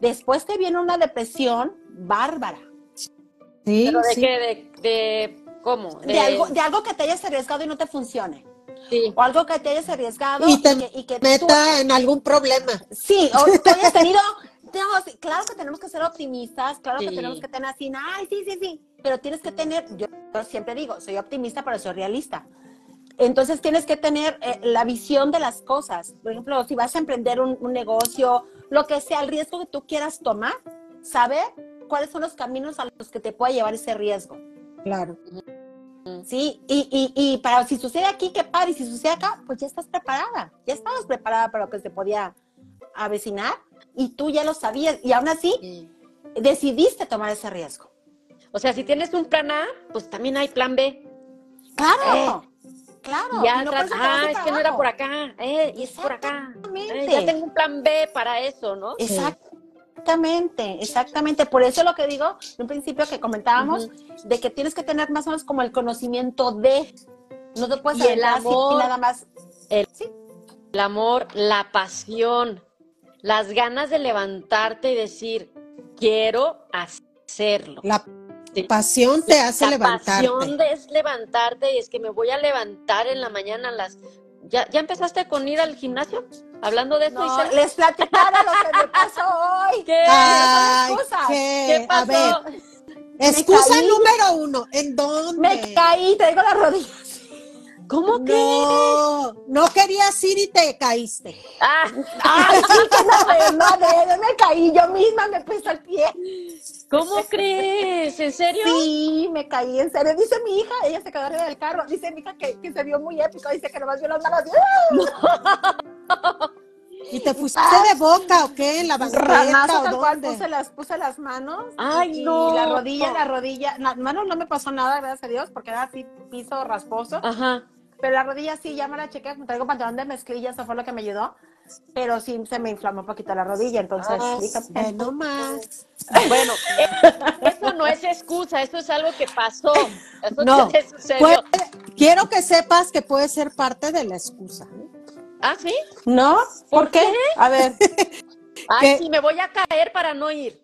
después te viene una depresión bárbara. sí, ¿Pero de sí. qué? De, de ¿cómo? De, algo, de algo que te hayas arriesgado y no te funcione. Sí. O algo que te hayas arriesgado Y te que, y que tú- meta en algún problema. Sí, o tú hayas tenido. <laughs> no, sí, claro que tenemos que ser optimistas, claro que tenemos que tener así, ay, sí, sí, sí. Pero tienes que tener, yo, yo siempre digo, soy optimista, pero soy realista. Entonces tienes que tener eh, la visión de las cosas. Por ejemplo, si vas a emprender un, un negocio, lo que sea, el riesgo que tú quieras tomar, saber cuáles son los caminos a los que te puede llevar ese riesgo. Claro, Sí, y, y, y para si sucede aquí, qué padre, y si sucede acá, pues ya estás preparada, ya estabas preparada para lo que se podía avecinar y tú ya lo sabías y aún así Sí. decidiste tomar ese riesgo. O sea, si tienes un plan A, pues también hay plan B. Claro, claro. ya no ah, es que no era por acá, eh, y es por acá. Exactamente. Eh, ya tengo un plan B para eso, ¿no? Exactamente, exactamente. Por eso lo que digo en un principio que comentábamos, de que tienes que tener más o menos como el conocimiento de, no te puedes Y el amor. nada más. El- Sí. El amor, la pasión, las ganas de levantarte y decir, quiero hacerlo. la Sí. pasión te hace La levantarte. pasión es levantarte y es que me voy a levantar en la mañana a las... ¿Ya, ¿Ya empezaste con ir al gimnasio? Hablando de esto, No, Isela? les platicara lo que me pasó hoy. ¿Qué? Ay, qué- ¿Qué pasó? A ver, excusa caí. número uno, ¿en dónde? Me caí, traigo las rodillas. ¿Cómo crees? No, no querías ir y te caíste. Ah, Ay, sí, que no, me caí yo misma, me puse el pie. ¿Cómo crees? ¿En serio? Sí, me caí, en serio. Dice mi hija, ella se quedó arriba del carro. Dice mi hija que, que se vio muy épico. Dice que nomás vio las manos. <laughs> ¿Y te fuiste de boca o qué? ¿En la banqueta o dónde? puse las, puse las manos. Ay, y no. la rodilla, la rodilla. Las manos no me pasó nada, gracias a Dios, porque era así piso rasposo. Ajá. Pero la rodilla sí, ya me la chequé. Traigo pantalón de mezclilla, eso fue lo que me ayudó. Pero sí se me inflamó un poquito la rodilla, entonces. Ah, dije, ve nomás. Bueno, eh, eso no es excusa, eso es algo que pasó. Eso No, te sucedió. Puede- quiero que sepas que puede ser parte de la excusa. ¿eh? ¿Ah, sí? ¿No? ¿Por, ¿Por qué? qué? A ver. <laughs> Ay, ¿Qué? sí, me voy a caer para no ir.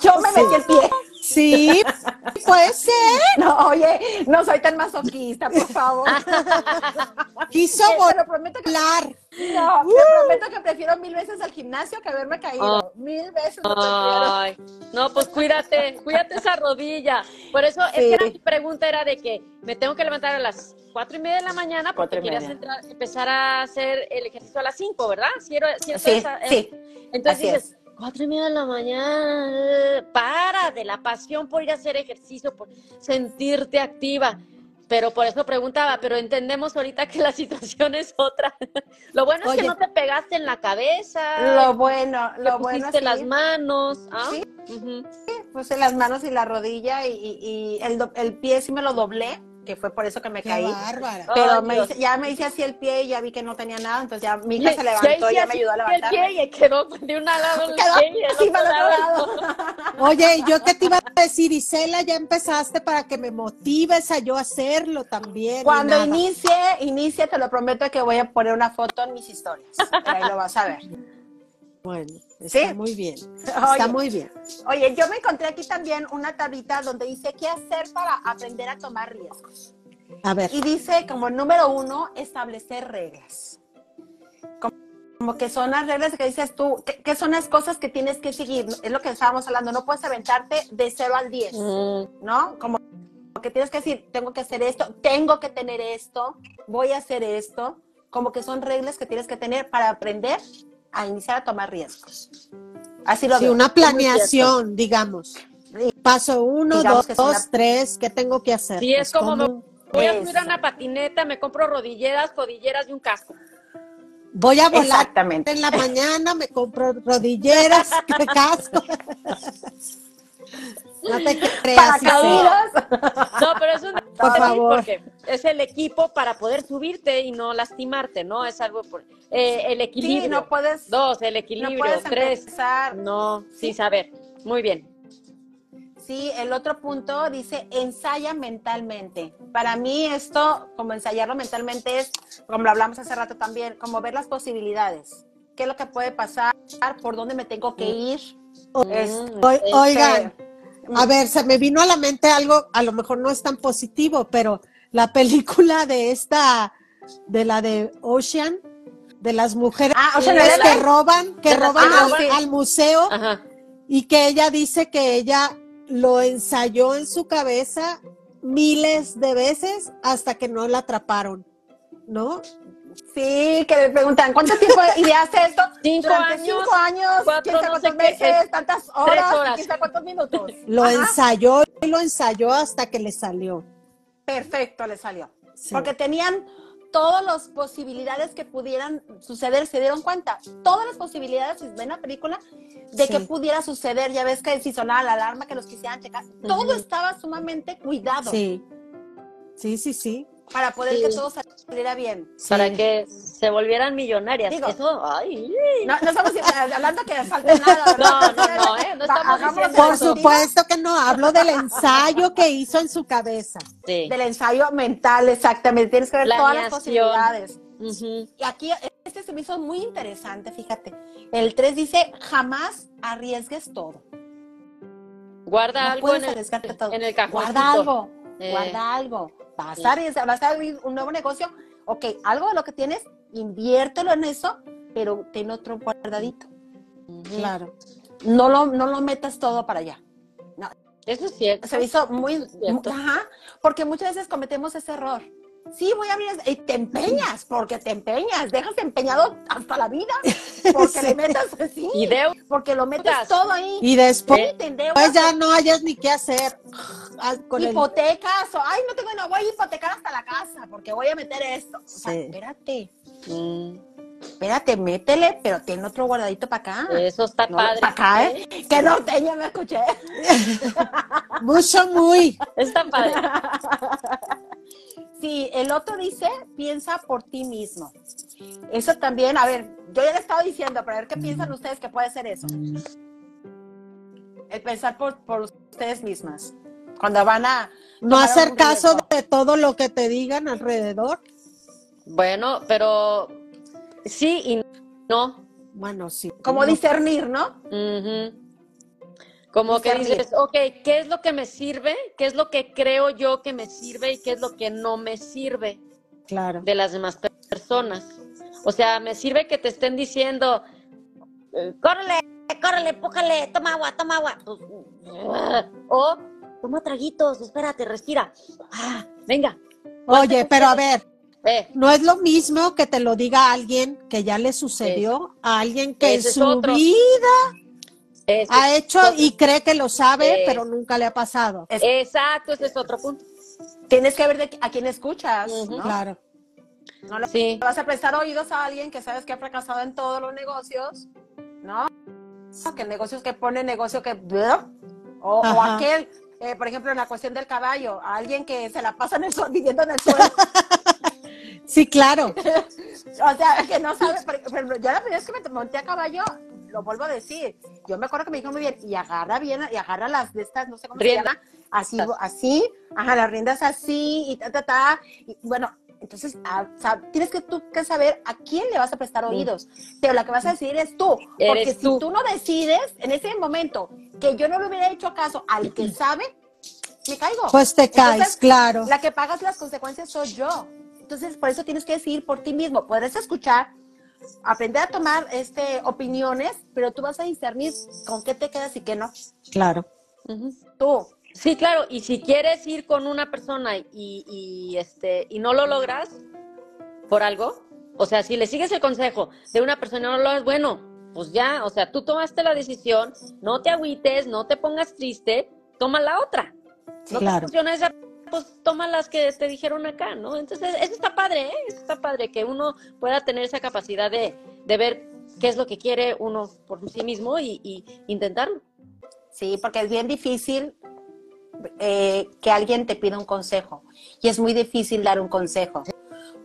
Yo me metí el pie. Sí, puede ser. <laughs> No, oye, no soy tan masoquista, por favor. <laughs> Quiso Te lo prometo que volar. no, te prometo que prefiero mil veces al gimnasio que haberme caído. Mil veces. Ay, no, pues cuídate, cuídate esa rodilla. Por eso es que Sí. era mi pregunta era de que me tengo que levantar a las cuatro y media de la mañana porque querías entrar- empezar a hacer el ejercicio a las cinco, ¿verdad? Si era- si Sí, esa- sí. Entonces así dices, cuatro y media de la mañana, para de la pasión por ir a hacer ejercicio, por sentirte activa. Pero por eso preguntaba, pero entendemos ahorita que la <laughs> situación es otra. Lo bueno es que no te pegaste en la cabeza, Lo bueno, lo bueno pusiste sí, las manos. ¿ah? Sí. Ujú. puse las manos y la rodilla y, y- y el, el pie sí me lo doblé, que fue por eso que me Qué caí. bárbara. Pero Ay, me hice- ya me hice así el pie y ya vi que no tenía nada, entonces ya mi hija se levantó y ya me ayudó a el levantarme. pie y quedó de un lado <laughs> el Quedó pie y el así otro para el lado. otro lado. <laughs> Oye, ¿y yo qué te iba a decir, Isela? Ya empezaste para que me motives a yo hacerlo también. Cuando inicie, inicie, te lo prometo que voy a poner una foto en mis historias. Ahí lo vas a ver. <laughs> Bueno, está Sí. muy bien. <laughs> Está Oye, muy bien. oye, yo me encontré aquí también una tablita donde dice qué hacer para aprender a tomar riesgos. A ver, Y dice como número uno, establecer reglas. Como, como que son las reglas que dices tú, que, que son las cosas que tienes que seguir. Es lo que estábamos hablando, no puedes aventarte de 0 al 10, Mm, ¿no? Como que tienes que decir, tengo que hacer esto, tengo que tener esto, voy a hacer esto. Como que son reglas que tienes que tener para aprender a iniciar a tomar riesgos. Así lo sí, veo. una planeación, digamos. Paso uno, Digamos dos, es una- tres, ¿qué tengo que hacer? Sí, es Pues, como me- ¿cómo? Voy a subir a una patineta, me compro rodilleras, codilleras y un casco. Voy a volar Exactamente. en la mañana, me compro rodilleras, <laughs> <laughs> casco. No te creas. Paracaídas. No, pero es un Por favor. porque es el equipo para poder subirte y no lastimarte, ¿no? Es algo por eh, el equilibrio. Sí, no puedes, Dos, el no equilibrio. puedes Tres. empezar. No, sí saber. Muy bien. Sí, el otro punto dice ensaya mentalmente. Para mí esto, como ensayarlo mentalmente es, como lo hablamos hace rato también, como ver las posibilidades. ¿Qué es lo que puede pasar? ¿Por dónde me tengo que ir? Es- Mm, O- este, Oigan, a ver, se me vino a la mente algo, a lo mejor no es tan positivo, pero la película de esta, de la de Ocean, de las mujeres Ah, que roban, que roban ah, al, sí. al museo Ajá. y que ella dice que ella lo ensayó en su cabeza miles de veces hasta que no la atraparon, ¿no? Sí, que le preguntan, ¿cuánto tiempo <laughs> ideaste esto? Cinco Durante años, cinco años, cuatro, quién sabe no sé cuántos qué, meses, eh, tantas horas, horas. quién sabe cuántos minutos. Lo Ajá. ensayó y lo ensayó hasta que le salió. Perfecto, le salió. Sí. Porque tenían todas las posibilidades que pudieran suceder, se dieron cuenta, todas las posibilidades, si ven la película, de Sí. que pudiera suceder, ya ves que si sonaba la alarma, que los quisieran checar, todo estaba sumamente cuidado Sí, sí, sí, sí. Para poder Sí. que todo saliera bien. Para Sí. que se volvieran millonarias. Digo, Eso, ay. No, no estamos hablando que falte nada, No, ¿verdad? no, no, ¿eh? No estamos Por supuesto que no, hablo del ensayo que hizo en su cabeza. Sí. Del ensayo mental, exactamente. Tienes que ver todas las posibilidades. Y aquí, este se me hizo muy interesante, fíjate. El 3 dice, jamás arriesgues todo. Guarda No algo en el, arriesgarte todo. en el cajón. Guarda algo, Eh. guarda algo. Sí. a arriesgar, vas a abrir un nuevo negocio. Ok, algo de lo que tienes, inviértelo en eso, pero ten otro guardadito. Claro. No lo, no lo metas todo para allá. Eso es cierto. Se hizo muy, ajá, porque muchas veces cometemos ese error. Sí, voy a abrir, y te empeñas, porque te empeñas, dejas empeñas hasta la vida, <laughs> porque Sí. le metas así, Y deudas. porque lo metes todo ahí. Y después pues ya no hayas ni qué hacer. El- hipotecas, o ay, no tengo, no voy a hipotecar hasta la casa, porque voy a meter esto. O sea, Sí. espérate, Mm, espérate, métele, pero tiene otro guardadito para acá. Eso está No, padre. para acá, ¿eh? Que no te, ya me escuché. <laughs> Mucho, muy. Está padre. Sí, el otro dice, piensa por ti mismo. Eso también, a ver, yo ya le estaba diciendo, pero a ver qué piensan ustedes que puede ser eso. El pensar por, por ustedes mismas. Cuando van a... No hacer caso de todo lo que te digan alrededor. Bueno, pero sí y no. Bueno, sí. Como No. discernir, ¿no? Como que dices, ok, ¿qué es lo que me sirve? ¿Qué es lo que creo yo que me sirve? ¿Y qué es lo que no me sirve Claro. de las demás per- personas? O sea, me sirve que te estén diciendo, eh, córrele, córrele, empújale, toma agua, toma agua. Pues, ah, O, toma traguitos, espérate, respira. Ah, venga. Oye, pero a ver, Eh, no es lo mismo que te lo diga alguien que ya le sucedió a alguien que en Ese su otro. vida ese- ha hecho y cree que lo sabe, Eh. pero nunca le ha pasado. exacto, ese es otro punto. Tienes que ver de a quién escuchas, Ujú. ¿no? Claro. No le Sí. vas a prestar oídos a alguien que sabes que ha fracasado en todos los negocios, ¿no? Que negocios que pone negocio que... O, o aquel, eh, por ejemplo, en la cuestión del caballo, a alguien que se la pasa en el sol, <laughs> viviendo en el suelo. Sí, claro. <laughs> o sea, que no sabes. Por ejemplo, yo la primera vez que me monté a caballo, lo vuelvo a decir, yo me acuerdo que me dijo muy bien, y agarra bien, y agarra las de estas, no sé cómo Riendas. se llama, así, así, ajá, las riendas así, y ta, ta, ta. Y bueno, entonces, ah, o sea, tienes que tú que saber a quién le vas a prestar oídos, pero la que vas a decidir es tú, porque Eres si tú. tú no decides, en ese momento, que yo no le hubiera hecho caso al que sabe, me caigo. Pues te caes, Entonces, claro. la que pagas las consecuencias soy yo. Entonces, por eso tienes que decidir por ti mismo. Puedes escuchar, aprender a tomar este, opiniones, pero tú vas a discernir con qué te quedas y qué no. Claro. Tú. Sí, claro, y si quieres ir con una persona y, y, este y no lo logras por algo, o sea, si le sigues el consejo de una persona y no lo logras, bueno, pues ya, o sea, tú tomaste la decisión, no te agüites, no te pongas triste, toma la otra. Sí, no claro. te funciona esa, pues toma las que te dijeron acá, ¿no? Entonces, eso está padre, ¿eh? Eso está padre, que uno pueda tener esa capacidad de, de ver qué es lo que quiere uno por sí mismo y, y intentarlo. Sí, porque es bien difícil eh, que alguien te pida un consejo. Y es muy difícil dar un consejo.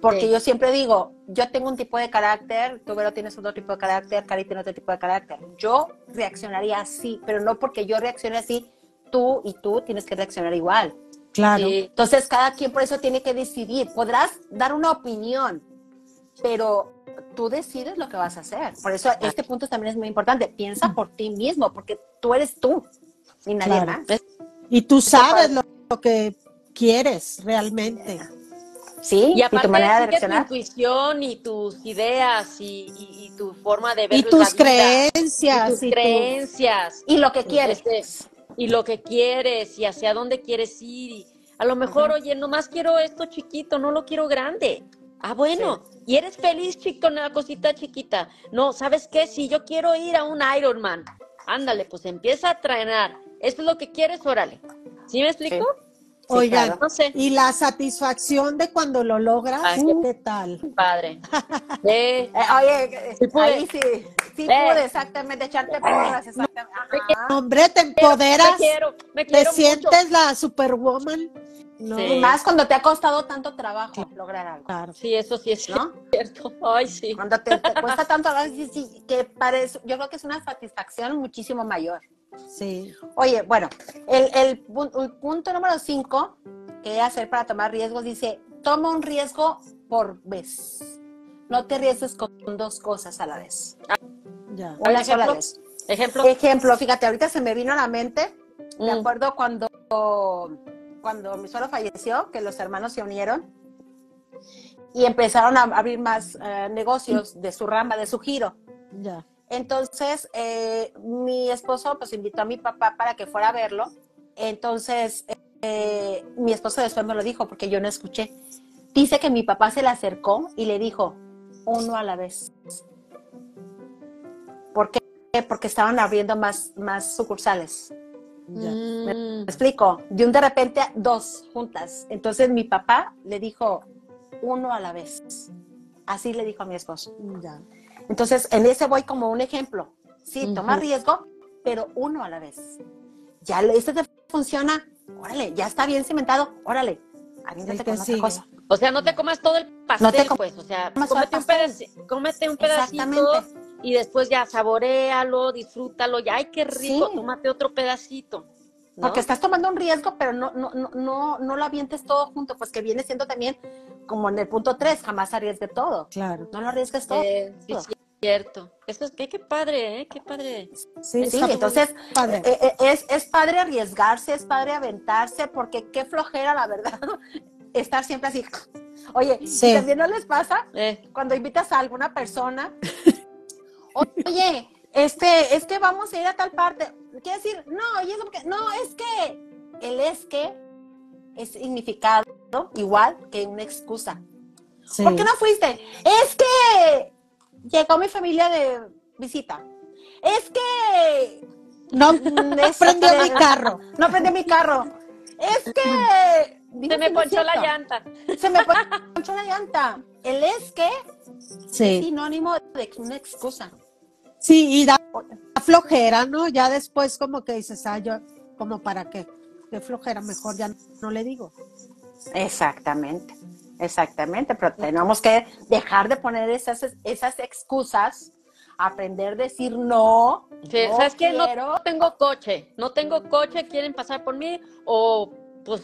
Porque Sí. yo siempre digo, yo tengo un tipo de carácter, tú Vero tienes otro tipo de carácter, Cari tiene otro tipo de carácter. Yo reaccionaría así, pero no porque yo reaccione así, tú y tú tienes que reaccionar igual. Claro. Sí. Entonces, cada quien por eso tiene que decidir. Podrás dar una opinión, pero tú decides lo que vas a hacer. Por eso este punto también es muy importante. Piensa por ti mismo, porque tú eres tú y nadie Claro. más. Y tú sabes lo, lo que quieres realmente. Sí, Y aparte tu manera de sigue tu reaccionar. intuición y tus ideas y, y- y tu forma de ver Y la tus vida, creencias. y tus y tu- creencias Y lo que quieres. Este, y lo que quieres y hacia dónde quieres ir. Y a lo mejor, oye, nomás quiero esto chiquito, no lo quiero grande. Ah, bueno, y eres feliz chico, con una cosita chiquita. No, ¿sabes qué? Si yo quiero ir a un Ironman, ándale, pues empieza a entrenar. ¿Esto es lo que quieres? Órale. ¿Sí me explico? Oigan, claro. No sé. y la satisfacción de cuando lo logras, Ay, ¿qué tal? Padre. <laughs> Eh, oye, Sí pude. ahí sí, sí Eh. pude exactamente echarte porras, exactamente. Ajá. Hombre, te me empoderas, quiero, me te quiero mucho. sientes la superwoman. No, Sí. Y más cuando te ha costado tanto trabajo lograr algo, claro. Sí, eso sí es ¿no? cierto. Ay, sí. Cuando te, te cuesta <laughs> tanto, sí, sí, que parece, yo creo que es una satisfacción muchísimo mayor. Sí. Oye, bueno, el, el pu- el punto número 5 que hacer para tomar riesgos dice, toma un riesgo por vez. No te arriesgues con dos cosas a la vez. Ya. Una sola ejemplo. vez. Ejemplo. Ejemplo, fíjate, ahorita se me vino a la mente, de Mm. acuerdo cuando, cuando mi suegro falleció, que los hermanos se unieron y empezaron a abrir más eh, negocios de su rama, de su giro. Ya. Entonces, eh, mi esposo pues invitó a mi papá para que fuera a verlo. Entonces, eh, mi esposo después me lo dijo porque yo no escuché. Dice que mi papá se le acercó y le dijo, uno a la vez. ¿Por qué? Porque estaban abriendo más, más sucursales. Ya. Mm. ¿Me explico? De un de repente dos juntas. Entonces mi papá le dijo, uno a la vez. Así le dijo a mi esposo. Ya. Entonces, en ese voy como un ejemplo. Sí, toma riesgo, pero uno a la vez. Ya le- este te funciona, órale, ya está bien cimentado, órale, aviéntate con otra cosa. O sea, no te comas todo el pastel, No te com- pues. O sea, cómete un, pastel. pedaci- cómete un pedacito y después ya saborealo, disfrútalo. Ya, ay, qué rico, Sí. tómate otro pedacito. ¿no? Porque estás tomando un riesgo, pero no, no, no, no, no lo avientes todo junto, pues que viene siendo también como en el punto 3, jamás arriesgue todo. Claro. No lo arriesgues todo. Eh, sí, sí. Cierto. Eso es que qué padre, ¿eh? Qué padre. Sí, Sí, entonces padre. eh, eh, es, es padre arriesgarse, es padre aventarse, porque qué flojera, la verdad, <laughs> estar siempre así. Oye, Sí. ¿y también no les pasa Eh, cuando invitas a alguna persona? <laughs> Oye, este, es que vamos a ir a tal parte. Quiere decir, no, y eso porque, no, es que el es que es significado igual que una excusa. Sí. ¿Por qué no fuiste? Es que llegó mi familia de visita. Es que No <laughs> es- <laughs> prendió mi carro. No prendí mi carro. Es que <laughs> se me es ponchó la llanta. Se me ponchó la llanta. El es que es Sí. sinónimo de una excusa. Sí, y da flojera, ¿no? Ya después como que dices, ah, yo, como para qué, qué flojera, mejor ya no le digo. Exactamente, exactamente, pero tenemos que dejar de poner esas, esas excusas, aprender a decir no. Sí, no ¿Sabes qué? No tengo coche. No tengo coche, quieren pasar por mí. O pues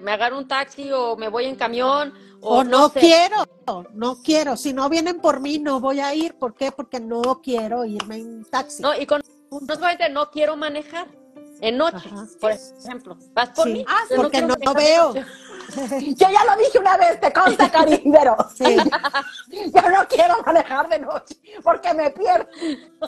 me agarro un taxi o me voy en camión. O, O no sé. quiero, no quiero. Si no vienen por mí, no voy a ir. ¿Por qué? Porque no quiero irme en taxi. No, y con no no quiero manejar en noche, Ajá. por ejemplo. ¿Vas por Sí, mí? Ah, porque no de veo. Yo ya lo dije una vez, te consta, Cari, pero <laughs> Sí, <laughs> yo no quiero manejar de noche porque me pierdo.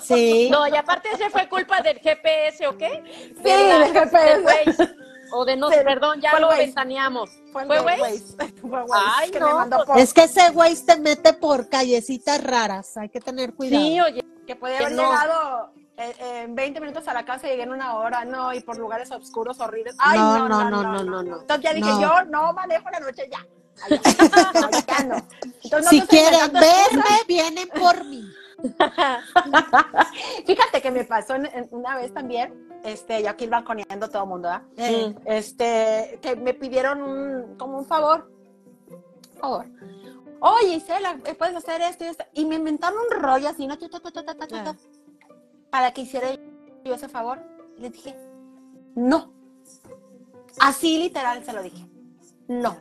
sí. No, y aparte ese fue culpa del GPS, ¿o qué? Sí, del GPS. Waze. O de no, Sí, perdón, ya lo Waze. ventaneamos. Fue, <laughs> ¿Fue el Waze? Waze. Fue Waze, Ay, que no, me mandó pues, por- Es que ese güey te mete por callecitas raras. Hay que tener cuidado. Sí, oye, que podía que haber no. llegado eh, eh, en 20 minutos a la casa y llegué en una hora, no, y por lugares oscuros, horribles. Ay, No, no, no, no, no, no, no. Entonces ya dije, No. yo no manejo la noche ya. Ay. <laughs> Entonces, si no te estoy quieren verme, vienen por mí. <laughs> Fíjate que me pasó en- en- una vez también, este, yo aquí balconeando todo el mundo, ¿verdad? Eh, Este, que me pidieron un, como un favor. Un favor. Oye, Isela, ¿eh, ¿puedes hacer esto y esto? Y me inventaron un rollo así, ¿no? Ta, ta, ta, Para que hiciera yo ese favor. Y le dije, no. Así literal se lo dije. No.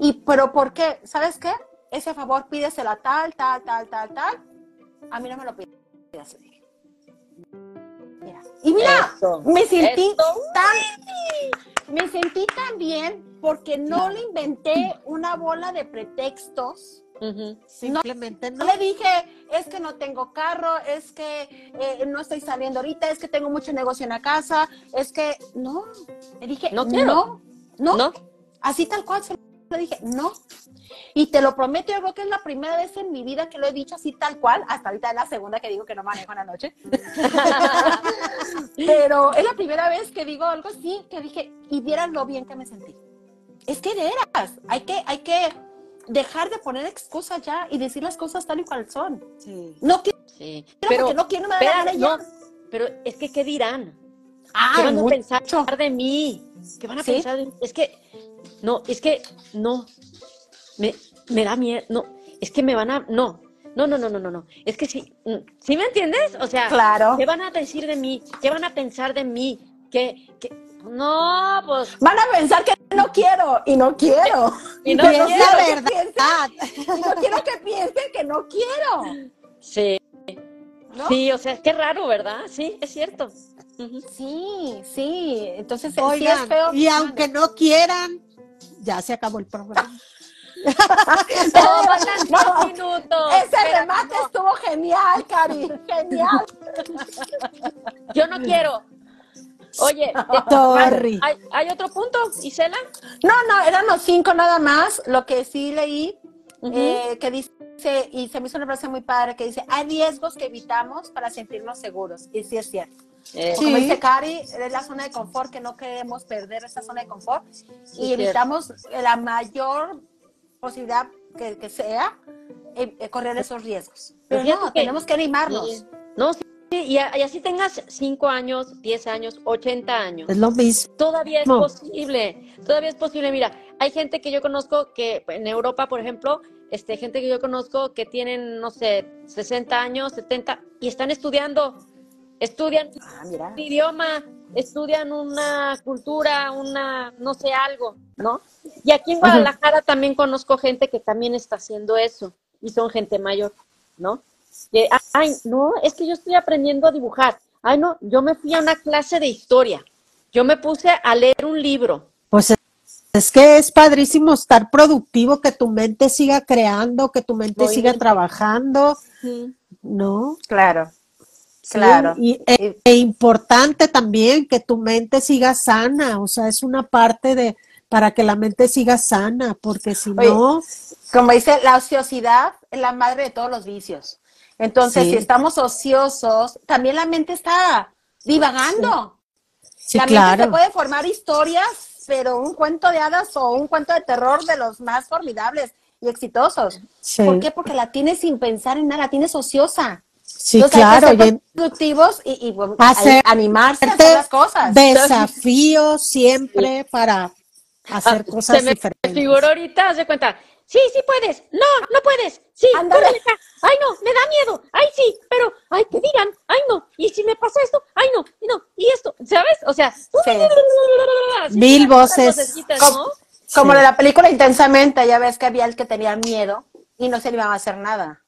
Y, pero ¿por qué? ¿Sabes qué? Ese favor pídesela tal, tal, tal, tal, tal. A mí no me lo pidas. Mira. Y mira, Eso. me sentí Eso. tan, me sentí tan bien porque no le inventé una bola de pretextos. Simplemente no. No le dije, es que no tengo carro, es que eh, no estoy saliendo ahorita, es que tengo mucho negocio en la casa, es que no. Le dije, No quiero. no, no, ¿No? así tal cual se lo dije, no. Y te lo prometo, yo creo que es la primera vez en mi vida que lo he dicho así tal cual, hasta ahorita es la segunda que digo que no manejo en la noche. <laughs> Pero es la primera vez que digo algo así, que dije, y vieran lo bien que me sentí. Es que de veras, hay que, hay que dejar de poner excusas ya y decir las cosas tal y cual son. Sí. No quiero Sí. porque Pero, no quiero, me no, pero es que, ¿qué dirán? Ay, ¿Qué van a mucho. pensar de mí? ¿Qué van a ¿Sí? pensar de mí? Es que, no, es que, no. Me, me da miedo, no. Es que me van a, no. No, no, no, no, no, no. Es que sí, mm, ¿sí me entiendes? O sea, Claro. ¿qué van a decir de mí? ¿Qué van a pensar de mí? ¿Qué, qué? No, pues, Van a pensar que no quiero y no quiero. Y no quiero. la que verdad. piensen- y no quiero que piensen que no quiero. sí, ¿no? sí, o sea, qué raro, ¿verdad? Sí, es cierto. Sí, sí. Entonces sí Oigan, es feo. y aunque no quieran, ya se acabó el programa. <laughs> No, faltan No, dos minutos. Ese Espera, remate no, estuvo genial, Cari. Genial. Yo no quiero. Oye, <laughs> Sorry. ¿hay, hay otro punto, Isela? No, no, eran los cinco nada más. Lo que sí leí, Ujú. eh, que dice, y se me hizo una frase muy padre, que dice, hay riesgos que evitamos para sentirnos seguros. Y sí es cierto. Eh, Como Sí. dice Cari, es la zona de confort, que no queremos perder esa zona de confort. y evitamos la mayor posibilidad que, que sea eh, eh, correr esos riesgos. Pero no, que- tenemos que animarnos. Sí. No, sí, sí, y, así tengas 5 años, 10 años, 80 años. Es lo mismo. Todavía es posible, todavía es posible. Mira, hay gente que yo conozco que en Europa, por ejemplo, este, gente que yo conozco que tienen, no sé, 60 años, 70 y están estudiando, estudian Ah, un idioma, estudian una cultura, una, no sé, algo, ¿no? Y aquí en Guadalajara también conozco gente que también está haciendo eso y son gente mayor, ¿no? Que, ay, no, es que yo estoy aprendiendo a dibujar. Ay, no, yo me fui a una clase de historia. Yo me puse a leer un libro. Pues es- que es padrísimo estar productivo, que tu mente siga creando, que tu mente siga trabajando, ¿no? Claro, Sí, claro. Y, e, e importante también que tu mente siga sana, o sea, es una parte de para que la mente siga sana, porque si Oye, no, Como dice, la ociosidad es la madre de todos los vicios. Entonces, Sí. si estamos ociosos, también la mente está divagando. sí, la mente se puede formar historias, pero un cuento de hadas o un cuento de terror de los más formidables y exitosos. Sí, ¿Por qué? Porque la tienes sin pensar en nada, la tienes ociosa. sí, Entonces claro. hay que ser productivos y, Hacer- animarse a hacer las cosas. Desafío siempre para hacer Ah, cosas Se me diferentes. figuró ahorita, haz de cuenta. Sí, sí puedes. No, no puedes. Sí, córrele acá. Ay, no, me da miedo. Ay, sí, pero, ay, que digan. Ay, no. Y si me pasa esto, ay, no, y no. Y esto, ¿sabes? O sea, <laughs> Mil voces. vocecitas, Com- ¿no? Como Sí. de la película Intensamente, ya ves que había el que tenía miedo y no se le iba a hacer nada.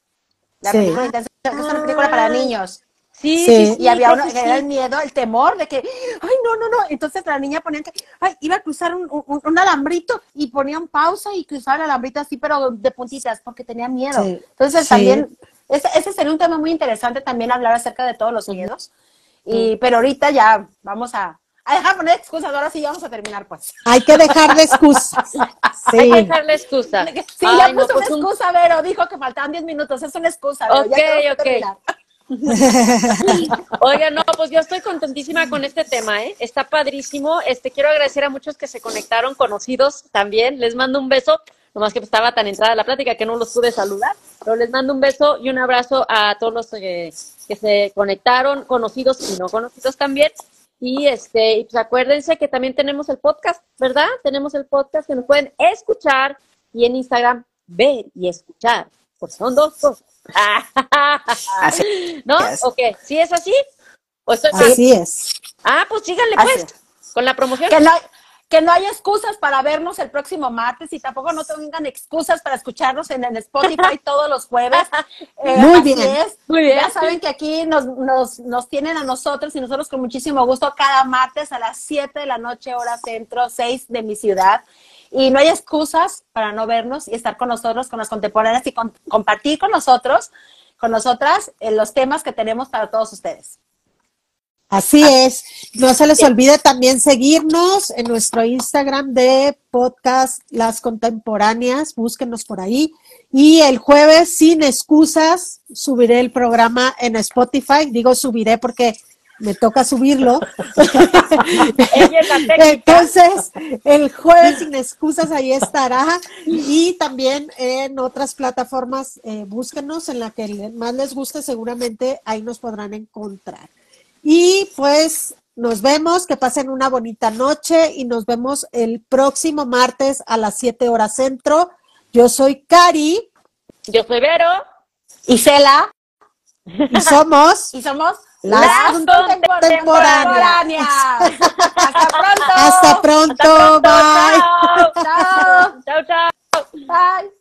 La Sí. película Intensamente es una película para niños. Sí, Sí. sí, sí, Y había uno era el miedo, el temor de que, ay, no, no, no. Entonces la niña ponía que, ay, iba a cruzar un, un- un alambrito y ponían pausa y cruzaba el alambrito así, pero de puntitas, porque tenía miedo. Sí. Entonces Sí. también, ese, ese sería un tema muy interesante también hablar acerca de todos los miedos. Y, pero ahorita ya vamos a, a dejar de poner excusas, ahora sí ya vamos a terminar, pues. Hay que dejar de excusas. <laughs> Hay que dejarle excusa. Sí, Ay, ya no, puso pues una un- excusa, Vero, dijo que faltaban 10 minutos, es una excusa, Vero, ya Ok, ok. Oiga, no, pues yo estoy contentísima con este tema, ¿eh? Está padrísimo. Este, quiero agradecer a muchos que se conectaron, conocidos también. Les mando un beso, nomás que estaba tan entrada la plática que no los pude saludar, pero les mando un beso y un abrazo a todos los que, que se conectaron, conocidos y no conocidos también. Y este, y pues acuérdense que también tenemos el podcast, ¿verdad? Tenemos el podcast que nos pueden escuchar y en Instagram ver y escuchar, porque son dos cosas. <laughs> ¿No? es. Ok, ¿sí es así? ¿O estoy mal? Así es. Ah, pues síganle Así pues, con la promoción. Que no, que no hay excusas para vernos el próximo martes y tampoco no tengan excusas para escucharnos en, en Spotify <laughs> todos los jueves. Eh, Muy así bien. es. Muy bien. Ya saben que aquí nos, nos, nos tienen a nosotros y nosotros con muchísimo gusto cada martes a las 7 de la noche, hora centro, 6 de mi ciudad. Y no hay excusas para no vernos y estar con nosotros, con las contemporáneas y con- compartir con nosotros, con nosotras, eh, los temas que tenemos para todos ustedes. Así es. No se les olvide también seguirnos en nuestro Instagram de podcast Las Contemporáneas. Búsquenos por ahí. Y el jueves, sin excusas, subiré el programa en Spotify. Digo subiré porque me toca subirlo. Ella es la técnica. Entonces, el jueves sin excusas ahí estará. Y también en otras plataformas, eh, búsquenos en la que más les guste, seguramente ahí nos podrán encontrar. Y pues nos vemos, que pasen una bonita noche y nos vemos el próximo martes a las 7 horas centro. Yo soy Cari Yo soy Vero. Y Cela, <laughs> y somos y somos Las contemporáneas. Hasta pronto. hasta pronto. Bye. Chao. Chao, chao. Bye.